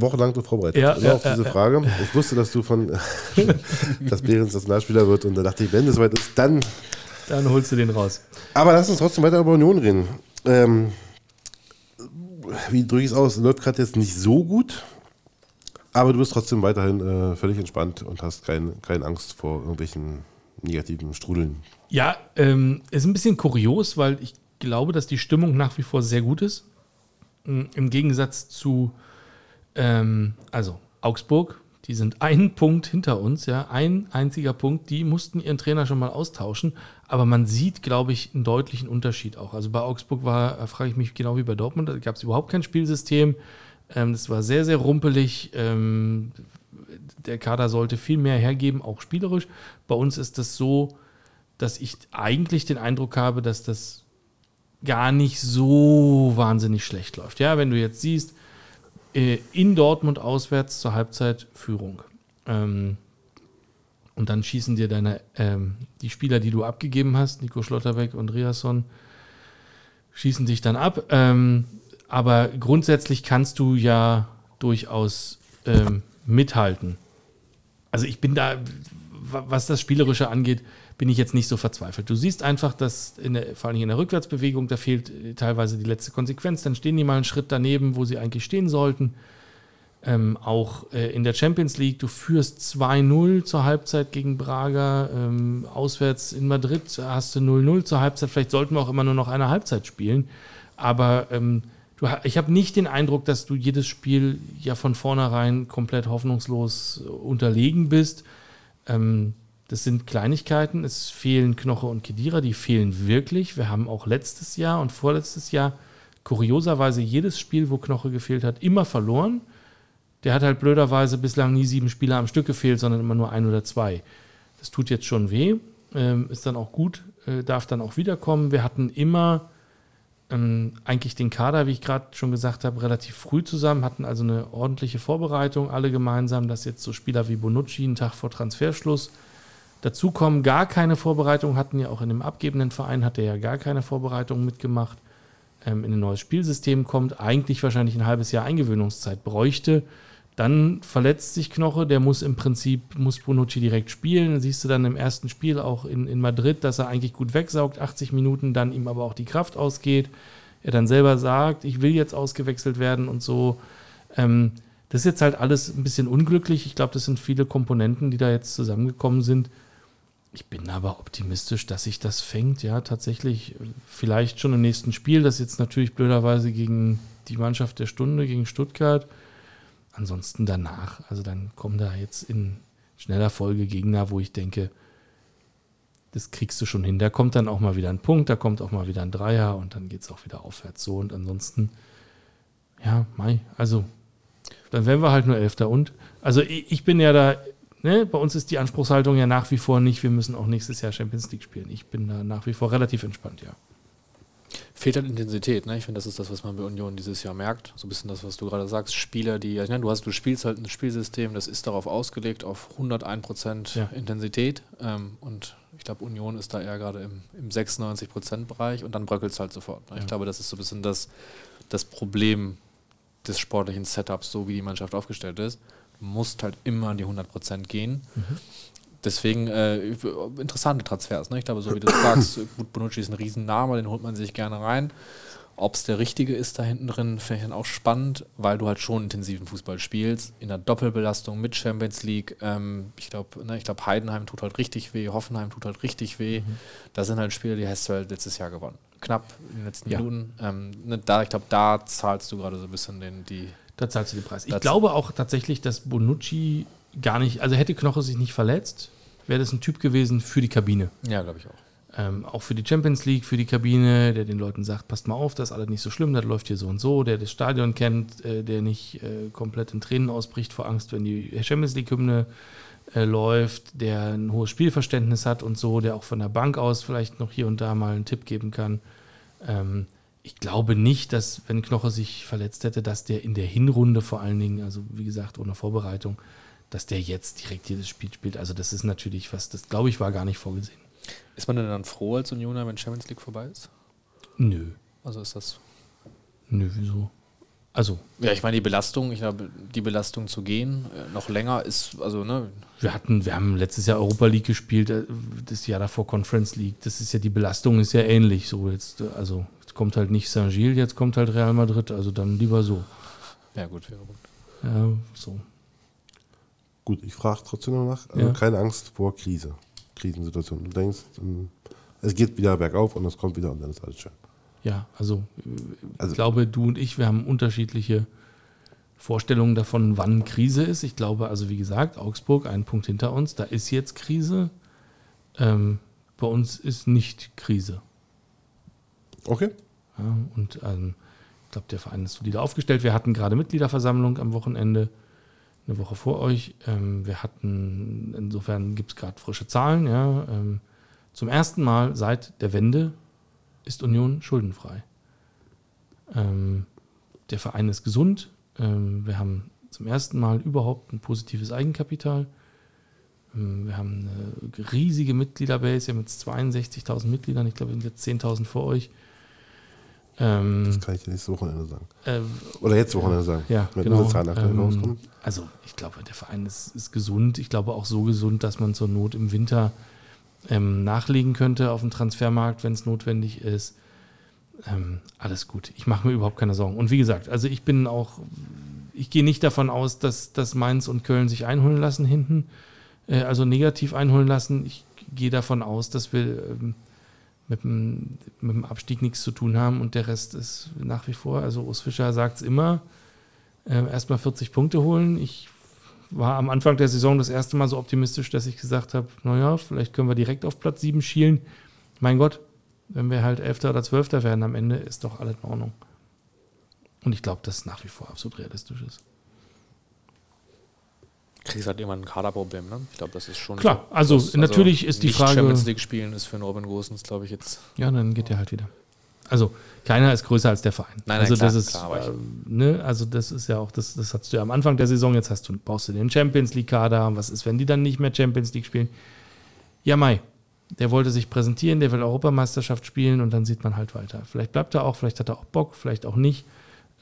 Wochenlang so vorbereitet. Ja, Immer ja, auf diese ja. Frage. Ich wusste, dass du von dass Behrens Nationalspieler wird und da dachte ich, wenn es soweit ist, dann Dann holst du den raus. Aber lass uns trotzdem weiter über Union reden. Ähm, wie drücke ich es aus? Läuft gerade jetzt nicht so gut, aber du bist trotzdem weiterhin äh, völlig entspannt und hast kein, keine Angst vor irgendwelchen negativen Strudeln. Ja, ähm, ist ein bisschen kurios, weil ich glaube, dass die Stimmung nach wie vor sehr gut ist. Mm, Im Gegensatz zu, ähm, also Augsburg, die sind einen Punkt hinter uns, ja, ein einziger Punkt. Die mussten ihren Trainer schon mal austauschen, aber man sieht, glaube ich, einen deutlichen Unterschied auch. Also bei Augsburg war, äh, frage ich mich genau wie bei Dortmund, da gab es überhaupt kein Spielsystem. Ähm, das war sehr, sehr rumpelig. Ähm, der Kader sollte viel mehr hergeben, auch spielerisch. Bei uns ist das so, dass ich eigentlich den Eindruck habe, dass das gar nicht so wahnsinnig schlecht läuft. Ja, wenn du jetzt siehst, in Dortmund auswärts zur Halbzeit Führung. Ähm, und dann schießen dir deine, ähm, die Spieler, die du abgegeben hast, Nico Schlotterbeck und Riasson, schießen dich dann ab. Ähm, aber grundsätzlich kannst du ja durchaus ähm, mithalten. Also ich bin da, wa- was das Spielerische angeht, bin ich jetzt nicht so verzweifelt. Du siehst einfach, dass der, vor allem in der Rückwärtsbewegung, da fehlt äh, teilweise die letzte Konsequenz. Dann stehen die mal einen Schritt daneben, wo sie eigentlich stehen sollten. Ähm, auch äh, in der Champions League, du führst 2-0 zur Halbzeit gegen Braga. Ähm, auswärts in Madrid hast du 0-0 zur Halbzeit. Vielleicht sollten wir auch immer nur noch eine Halbzeit spielen. Aber ähm, du, ich habe nicht den Eindruck, dass du jedes Spiel ja von vornherein komplett hoffnungslos äh, unterlegen bist. Ähm, das sind Kleinigkeiten. Es fehlen Knoche und Kedira, die fehlen wirklich. Wir haben auch letztes Jahr und vorletztes Jahr kurioserweise jedes Spiel, wo Knoche gefehlt hat, immer verloren. Der hat halt blöderweise bislang nie sieben Spieler am Stück gefehlt, sondern immer nur ein oder zwei. Das tut jetzt schon weh, ähm, ist dann auch gut, äh, darf dann auch wiederkommen. Wir hatten immer ähm, eigentlich den Kader, wie ich gerade schon gesagt habe, relativ früh zusammen, hatten also eine ordentliche Vorbereitung, alle gemeinsam, dass jetzt so Spieler wie Bonucci einen Tag vor Transferschluss dazu kommen, gar keine Vorbereitung hatten, ja auch in dem abgebenden Verein hat er ja gar keine Vorbereitung mitgemacht, ähm, in ein neues Spielsystem kommt, eigentlich wahrscheinlich ein halbes Jahr Eingewöhnungszeit bräuchte. Dann verletzt sich Knoche, der muss im Prinzip, muss Bonucci direkt spielen. Siehst du dann im ersten Spiel auch in, in Madrid, dass er eigentlich gut wegsaugt, 80 Minuten, dann ihm aber auch die Kraft ausgeht. Er dann selber sagt, ich will jetzt ausgewechselt werden und so. Ähm, das ist jetzt halt alles ein bisschen unglücklich. Ich glaube, das sind viele Komponenten, die da jetzt zusammengekommen sind. Ich bin aber optimistisch, dass sich das fängt. Ja, tatsächlich, vielleicht schon im nächsten Spiel. Das jetzt natürlich blöderweise gegen die Mannschaft der Stunde, gegen Stuttgart. Ansonsten danach, also dann kommen da jetzt in schneller Folge Gegner, wo ich denke, das kriegst du schon hin. Da kommt dann auch mal wieder ein Punkt, da kommt auch mal wieder ein Dreier und dann geht es auch wieder aufwärts so. Und ansonsten, ja, Mai, also dann wären wir halt nur Elfter und. Also ich, ich bin ja da, ne, bei uns ist die Anspruchshaltung ja nach wie vor nicht, wir müssen auch nächstes Jahr Champions League spielen. Ich bin da nach wie vor relativ entspannt, ja. Fehlt halt Intensität, ne? Ich finde, das ist das, was man bei Union dieses Jahr merkt. So ein bisschen das, was du gerade sagst. Spieler, die, ja, du hast, du spielst halt ein Spielsystem, das ist darauf ausgelegt, auf 101% Ja. Intensität. Ähm, und ich glaube, Union ist da eher gerade im, im 96%-Bereich und dann bröckelt es halt sofort. Ne? Ich Ja. glaube, das ist so ein bisschen das, das Problem des sportlichen Setups, so wie die Mannschaft aufgestellt ist. Musst halt immer an die 100% gehen. Deswegen äh, interessante Transfers. Ne? Ich glaube, so wie du sagst, gut, Bonucci ist ein Riesenname, den holt man sich gerne rein. Ob es der richtige ist da hinten drin, finde ich dann auch spannend, weil du halt schon intensiven Fußball spielst. In der Doppelbelastung mit Champions League. Ähm, ich glaube, ne, ich glaub, Heidenheim tut halt richtig weh, Hoffenheim tut halt richtig weh. Da sind halt Spiele, die hast du halt letztes Jahr gewonnen. Knapp in den letzten Ja. Minuten. Ähm, ne, da, ich glaube, da zahlst du gerade so ein bisschen den, die. Da zahlst du den Preis. Ich Das- glaube auch tatsächlich, dass Bonucci gar nicht, also hätte Knoche sich nicht verletzt, wäre das ein Typ gewesen für die Kabine. Ja, glaube ich auch. Ähm, auch für die Champions League, für die Kabine, der den Leuten sagt, passt mal auf, das ist alles nicht so schlimm, das läuft hier so und so, der das Stadion kennt, äh, der nicht äh, komplett in Tränen ausbricht vor Angst, wenn die Champions League-Hymne äh, läuft, der ein hohes Spielverständnis hat und so, der auch von der Bank aus vielleicht noch hier und da mal einen Tipp geben kann. Ähm, ich glaube nicht, dass, wenn Knoche sich verletzt hätte, dass der in der Hinrunde vor allen Dingen, also wie gesagt, ohne Vorbereitung, dass der jetzt direkt jedes Spiel spielt. Also das ist natürlich was, das glaube ich war gar nicht vorgesehen. Ist man denn dann froh als Unioner, wenn Champions League vorbei ist? Nö. Also ist das. Nö, wieso? Also, Ja, ich meine, die Belastung, ich glaube, die Belastung zu gehen, äh, noch länger ist, also, ne, wir hatten, wir haben letztes Jahr Europa League gespielt, äh, das Jahr davor Conference League. Das ist ja, die Belastung ist ja ähnlich. So jetzt, äh, also, jetzt kommt halt nicht Saint-Gilles, jetzt kommt halt Real Madrid, also dann lieber so. ja gut, wäre gut. Ja, so. Gut, ich frage trotzdem noch nach. Also Ja. keine Angst vor Krise, Krisensituation. Du denkst, ähm, es geht wieder bergauf und es kommt wieder und dann ist alles schön. Ja, also, äh, Also- ich glaube, du und ich, wir haben unterschiedliche Vorstellungen davon, wann Krise ist. Ich glaube, also wie gesagt, Augsburg, ein Punkt hinter uns, da ist jetzt Krise. Ähm, bei uns ist nicht Krise. Okay. Ja, und ähm, ich glaube, der Verein ist solide aufgestellt. Wir hatten gerade Mitgliederversammlung am Wochenende, eine Woche vor euch. Ähm, wir hatten, insofern gibt es gerade frische Zahlen. Ja, ähm, zum ersten Mal seit der Wende ist Union schuldenfrei. Ähm, der Verein ist gesund. Ähm, wir haben zum ersten Mal überhaupt ein positives Eigenkapital. Ähm, wir haben eine riesige Mitgliederbase, wir haben jetzt 62.000 Mitgliedern. Ich glaube, wir sind jetzt 10.000 vor euch. Ähm, Das kann ich dir nächstes Wochenende sagen. äh, Oder jetzt Wochenende sagen. ja, Wenn genau. Ähm, also ich glaube, der Verein ist, ist gesund. Ich glaube auch so gesund, dass man zur Not im Winter ähm, nachlegen könnte auf dem Transfermarkt, wenn es notwendig ist. Ähm, alles gut. Ich mache mir überhaupt keine Sorgen. Und wie gesagt, also ich bin auch, ich gehe nicht davon aus, dass, dass Mainz und Köln sich einholen lassen hinten, äh, also negativ einholen lassen. Ich gehe davon aus, dass wir ähm, mit, dem, mit dem Abstieg nichts zu tun haben und der Rest ist nach wie vor, also Urs Fischer sagt es immer, äh, erstmal 40 Punkte holen. Ich war am Anfang der Saison das erste Mal so optimistisch, dass ich gesagt habe, naja, vielleicht können wir direkt auf Platz 7 schielen. Mein Gott, wenn wir halt Elfter oder Zwölfter werden am Ende, ist doch alles in Ordnung. Und ich glaube, dass es nach wie vor absolut realistisch ist. Kriegst halt immer ein Kaderproblem, ne? Ich glaube, das ist schon. Klar, also Das- natürlich ist die nicht Frage- Champions League spielen ist für einen Robin Gosens, glaube ich, jetzt. Ja, dann geht der halt wieder. Also keiner ist größer als der Verein. Nein, nein, also klar, das ist, klar, äh, ne, also das ist ja auch, das, das hast du ja am Anfang der Saison. Jetzt hast du, brauchst du den Champions League Kader. Was ist, wenn die dann nicht mehr Champions League spielen? Ja, Mai. Der wollte sich präsentieren, der will Europameisterschaft spielen und dann sieht man halt weiter. Vielleicht bleibt er auch, vielleicht hat er auch Bock, vielleicht auch nicht.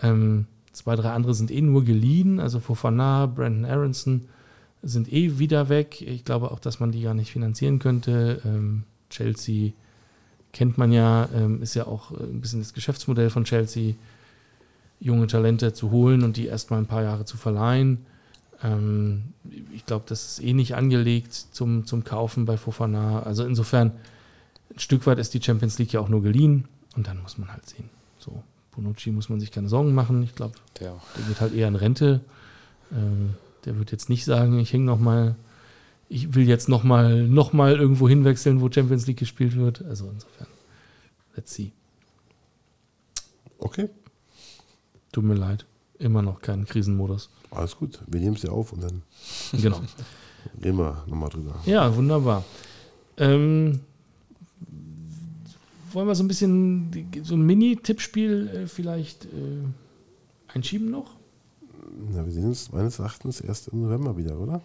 Ähm, zwei, drei andere sind eh nur geliehen, also Fofana, Brandon Aronson sind eh wieder weg. Ich glaube auch, dass man die gar nicht finanzieren könnte. Ähm, Chelsea kennt man ja, ähm, ist ja auch äh, ein bisschen das Geschäftsmodell von Chelsea, junge Talente zu holen und die erstmal ein paar Jahre zu verleihen. Ähm, ich glaube, das ist eh nicht angelegt zum, zum Kaufen bei Fofana. Also insofern, ein Stück weit ist die Champions League ja auch nur geliehen und dann muss man halt sehen. So, Bonucci muss man sich keine Sorgen machen. Ich glaube, Der, der geht halt eher in Rente. Ähm, der wird jetzt nicht sagen, ich hänge noch mal, ich will jetzt noch mal, noch mal irgendwo hinwechseln, wo Champions League gespielt wird. Also insofern, let's see. Okay. Tut mir leid. Immer noch keinen Krisenmodus. Alles gut, wir nehmen es ja auf und dann Genau. reden wir nochmal drüber. Ja, wunderbar. Ähm, wollen wir so ein bisschen so ein Mini-Tippspiel äh, vielleicht äh, einschieben noch? Na, wir sehen uns meines Erachtens erst im November wieder, oder?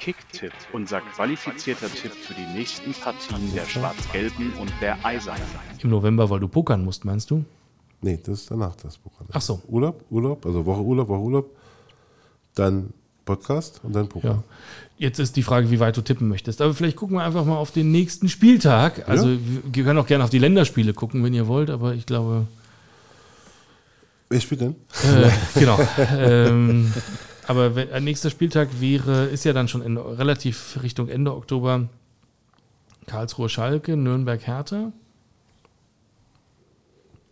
Kicktipp, unser qualifizierter Tipp für die nächsten Partien der Schwarz-Gelben und der Eisernen. Im November, weil du pokern musst, meinst du? Nee, das ist danach das Programm. Ach so. Urlaub, Urlaub, also Woche Urlaub, Woche Urlaub, dann Podcast und dann Programm. Ja. Jetzt ist die Frage, wie weit du tippen möchtest. Aber vielleicht gucken wir einfach mal auf den nächsten Spieltag. Also wir können auch gerne auf die Länderspiele gucken, wenn ihr wollt, aber ich glaube, Wer spielt denn? Äh, genau. ähm, aber wenn, äh, nächster Spieltag wäre, ist ja dann schon in, relativ Richtung Ende Oktober Karlsruhe Schalke, Nürnberg Hertha.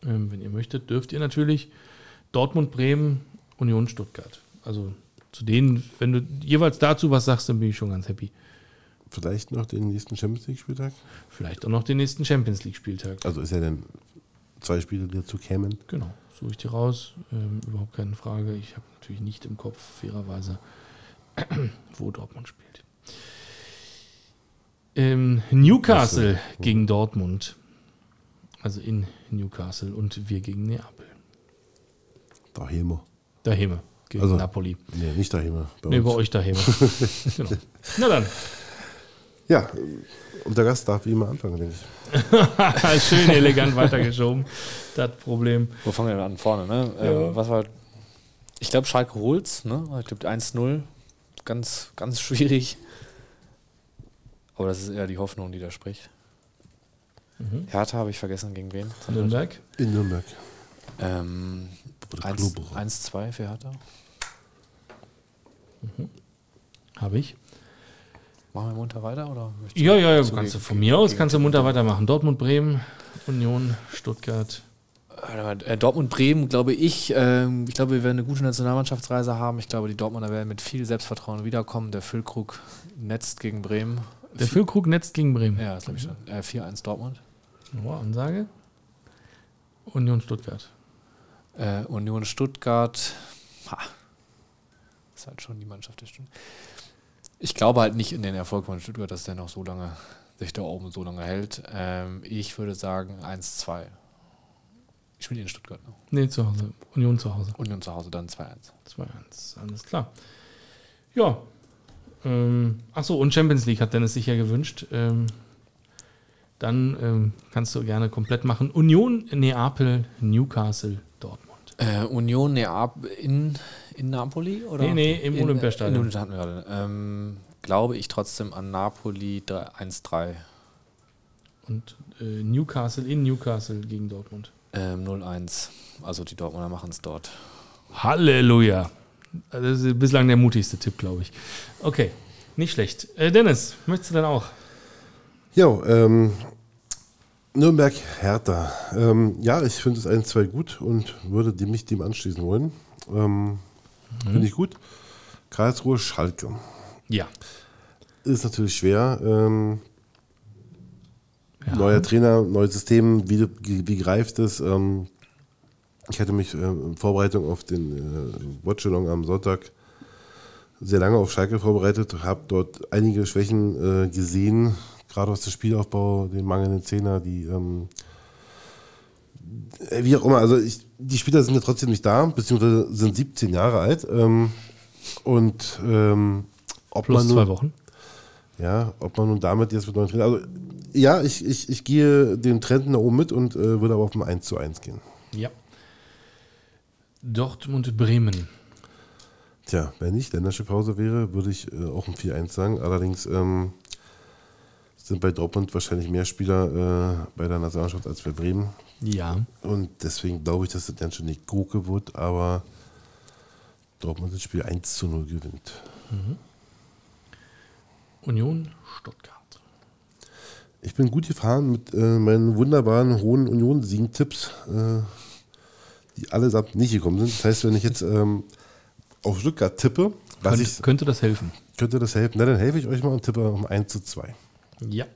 Ähm, wenn ihr möchtet, dürft ihr natürlich Dortmund Bremen, Union Stuttgart. Also zu denen, wenn du jeweils dazu was sagst, dann bin ich schon ganz happy. Vielleicht noch den nächsten Champions League Spieltag? Vielleicht auch noch den nächsten Champions League Spieltag. Also ist ja dann zwei Spiele, die dazu kämen. Genau, suche ich dir raus. Ähm, überhaupt keine Frage. Ich habe natürlich nicht im Kopf, fairerweise, wo Dortmund spielt. Ähm, Newcastle gegen Dortmund. Also in Newcastle und wir gegen Neapel. Daheim. Daheim gegen Also- Napoli. Nee, nicht daheim. Bei Ne, uns. bei euch daheim. genau. Na dann. Ja, und der Gast darf wie immer anfangen, denke ich. Schön elegant weitergeschoben. Das Problem. Wo fangen wir denn an? Vorne, ne? Ja. Ähm, was war. Ich glaube, Schalke holt's, ne? Ich glaube 1-0. Ganz, ganz schwierig. Aber das ist eher die Hoffnung, die da spricht. Hertha habe ich vergessen, gegen wen? Nürnberg. In Nürnberg. Ähm, Oder 1 Klubberer. 1-2 für Hertha. Habe ich. Machen wir munter weiter? Oder Ja, ja, ja. Kannst du von mir aus kannst du munter weitermachen. Dortmund, Bremen, Union, Stuttgart. Äh, Dortmund-Bremen, glaube ich. Ähm, ich glaube, wir werden eine gute Nationalmannschaftsreise haben. Ich glaube, die Dortmunder werden mit viel Selbstvertrauen wiederkommen. Der Füllkrug netzt gegen Bremen. Der Füllkrug netzt gegen Bremen. Ja, das glaube ich schon. Äh, 4-1 Dortmund. Oh, Ansage. Union Stuttgart. Äh, Union Stuttgart. Ha. Ist halt schon die Mannschaft der Stunde. Ich glaube halt nicht in den Erfolg von Stuttgart, dass der noch so lange sich da oben so lange hält. Ähm, ich würde sagen 1-2. Ich spiele in Stuttgart noch. Nee, zu Hause. Union zu Hause. Union zu Hause dann 2-1. 2-1. Alles klar. Ja. Ähm, Achso, und Champions League hat Dennis sich ja gewünscht. Ähm, dann ähm, kannst du gerne komplett machen. Union, Neapel, Newcastle, Dortmund. Äh, Union Neapel in, in Napoli? Oder? Nee, nee, im In- Olympiastadion. in Olympiastadion hatten wir gerade. Ähm, glaube ich trotzdem an Napoli 3 1-3. Und äh, Newcastle in Newcastle gegen Dortmund. Ähm, 0-1. Also die Dortmunder machen es dort. Halleluja. Das ist bislang der mutigste Tipp, glaube ich. Okay, nicht schlecht. Äh, Dennis, möchtest du dann auch? Jo, ähm, Nürnberg Hertha. Ähm, ja, ich finde es 1-2 gut und würde dem, mich dem anschließen wollen. Ähm, Finde ich gut. Karlsruhe Schalke. Ja. Ist natürlich schwer. Ähm, Ja. Neuer Trainer, neues System, wie, wie greift es? Ähm, ich hatte mich äh, in Vorbereitung auf den äh, Watchalong am Sonntag sehr lange auf Schalke vorbereitet, habe dort einige Schwächen äh, gesehen, gerade was das Spielaufbau, den mangelnden Zehner, die ähm, äh, wie auch immer, also ich, die Spieler sind ja trotzdem nicht da, beziehungsweise sind 17 Jahre alt. Ähm, und ähm, ob Plus man zwei nun, Wochen. ja, ob man nun damit jetzt mit neuen Trainer. Also, ja, ich, ich, ich gehe den Trend nach oben mit und äh, würde aber auf ein 1 zu 1 gehen. Ja. Dortmund, Bremen. Tja, wenn nicht Länderspielpause wäre, würde ich äh, auch ein 4-1 sagen. Allerdings ähm, sind bei Dortmund wahrscheinlich mehr Spieler äh, bei der Nationalmannschaft als bei Bremen. Ja. Und deswegen glaube ich, dass das ganz schön die Gurke wird, aber Dortmund das Spiel 1 zu 0 gewinnt. Union, Stuttgart. Ich bin gut gefahren mit äh, meinen wunderbaren hohen Union-Siegen-Tipps, äh, die allesamt nicht gekommen sind. Das heißt, wenn ich jetzt ähm, auf Stuttgart tippe, was Könnte, ich, könnte das helfen? könnte das helfen. Na, dann helfe ich euch mal und tippe um 1 zu 2. Ja.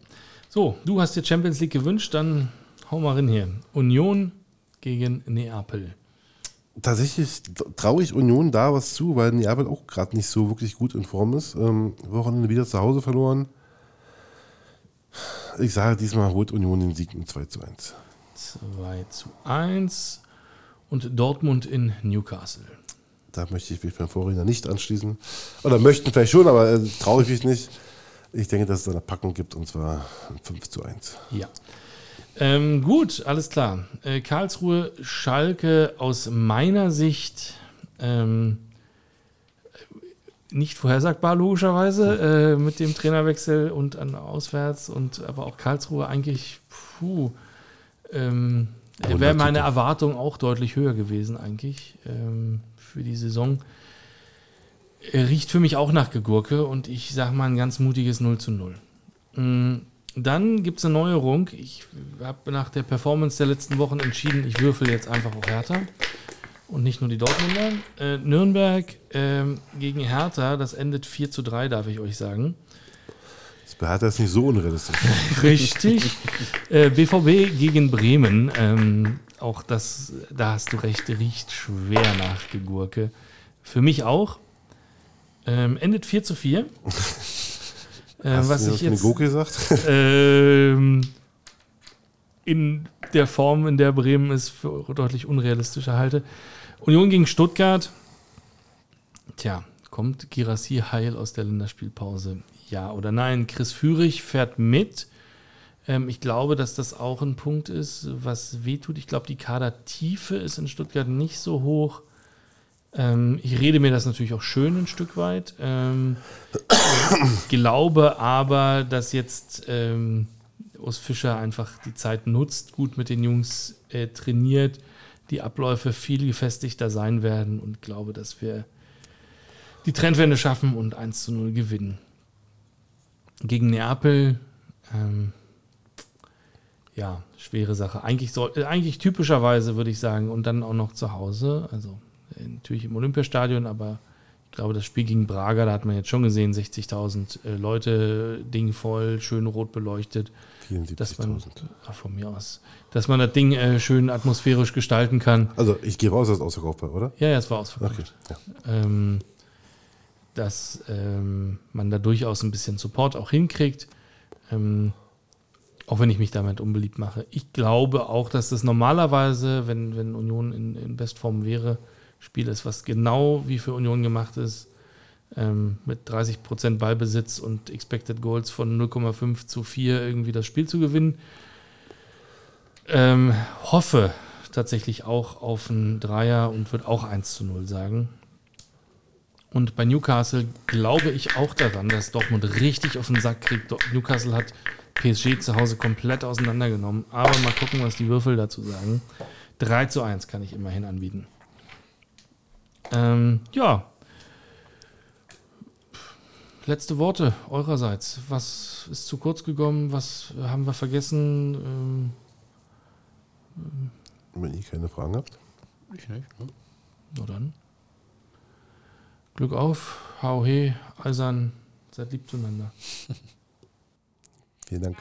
So, du hast dir Champions League gewünscht, dann hau mal rein hier. Union gegen Neapel. tatsächlich traue ich Union da was zu, weil Neapel auch gerade nicht so wirklich gut in Form ist. Ähm, Wochenende wieder zu Hause verloren. Ich sage, diesmal holt Union den Sieg mit 2 zu 1. 2 zu 1 und Dortmund in Newcastle. Da möchte ich mich beim Vorredner nicht anschließen. Oder möchten vielleicht schon, aber äh, traue ich mich nicht. Ich denke, dass es eine Packung gibt und zwar 5 zu 1. Ja. Ähm, gut, alles klar. Äh, Karlsruhe, Schalke aus meiner Sicht ähm, nicht vorhersagbar, logischerweise, äh, mit dem Trainerwechsel und an auswärts und aber auch Karlsruhe eigentlich, puh, ähm, wäre meine Erwartung auch deutlich höher gewesen, eigentlich, ähm, für die Saison. Er riecht für mich auch nach Gegurke und ich sage mal ein ganz mutiges 0 zu 0. Mhm. Dann gibt es eine Neuerung. Ich habe nach der Performance der letzten Wochen entschieden, ich würfel jetzt einfach auch Hertha und nicht nur die Dortmunder. Äh, Nürnberg äh, gegen Hertha, das endet 4 zu 3, darf ich euch sagen. Das bei Hertha ist nicht so unrealistisch. Richtig. äh, BVB gegen Bremen, ähm, auch das, da hast du recht, riecht schwer nach Gegurke. Für mich auch. Ähm, endet 4 zu 4. Äh, Hast was du ich jetzt gesagt? Ähm, in der Form, in der Bremen es für deutlich unrealistischer halte. Union gegen Stuttgart. Tja, kommt Girassi heil aus der Länderspielpause? Ja oder nein? Chris Führig fährt mit. Ähm, ich glaube, dass das auch ein Punkt ist, was wehtut. Ich glaube, die Kadertiefe ist in Stuttgart nicht so hoch. Ähm, ich rede mir das natürlich auch schön ein Stück weit. Ähm, glaube aber, dass jetzt ähm, Urs Fischer einfach die Zeit nutzt, gut mit den Jungs äh, trainiert, die Abläufe viel gefestigter sein werden und glaube, dass wir die Trendwende schaffen und 1 zu 0 gewinnen. Gegen Neapel, ähm, ja, schwere Sache. Eigentlich, soll, äh, eigentlich typischerweise würde ich sagen, und dann auch noch zu Hause. Also natürlich im Olympiastadion, aber ich glaube, das Spiel gegen Braga, da hat man jetzt schon gesehen, 60.000 äh, Leute, Ding voll, schön rot beleuchtet. 74.000. Ah, von mir aus. Dass man das Ding äh, schön atmosphärisch gestalten kann. Also ich gehe raus, dass es ausverkauft war, oder? Ja, ja, es war ausverkauft. Okay, ja. ähm, dass ähm, man da durchaus ein bisschen Support auch hinkriegt. Ähm, auch wenn ich mich damit unbeliebt mache. Ich glaube auch, dass das normalerweise, wenn, wenn Union in, in Bestform wäre, Spiel ist, was genau wie für Union gemacht ist, ähm, mit 30% Ballbesitz und Expected Goals von 0,5 zu 4 irgendwie das Spiel zu gewinnen. Ähm, hoffe tatsächlich auch auf einen Dreier und würde auch 1 zu 0 sagen. Und bei Newcastle glaube ich auch daran, dass Dortmund richtig auf den Sack kriegt. Newcastle hat PSG zu Hause komplett auseinandergenommen. Aber mal gucken, was die Würfel dazu sagen. 3 zu 1 kann ich immerhin anbieten. Ähm, ja. Letzte Worte eurerseits. Was ist zu kurz gekommen? Was haben wir vergessen? Ähm, Wenn ihr keine Fragen habt. Ich nicht. Ne? Nur dann. Glück auf, hau he, eisern, seid lieb zueinander. Vielen Dank.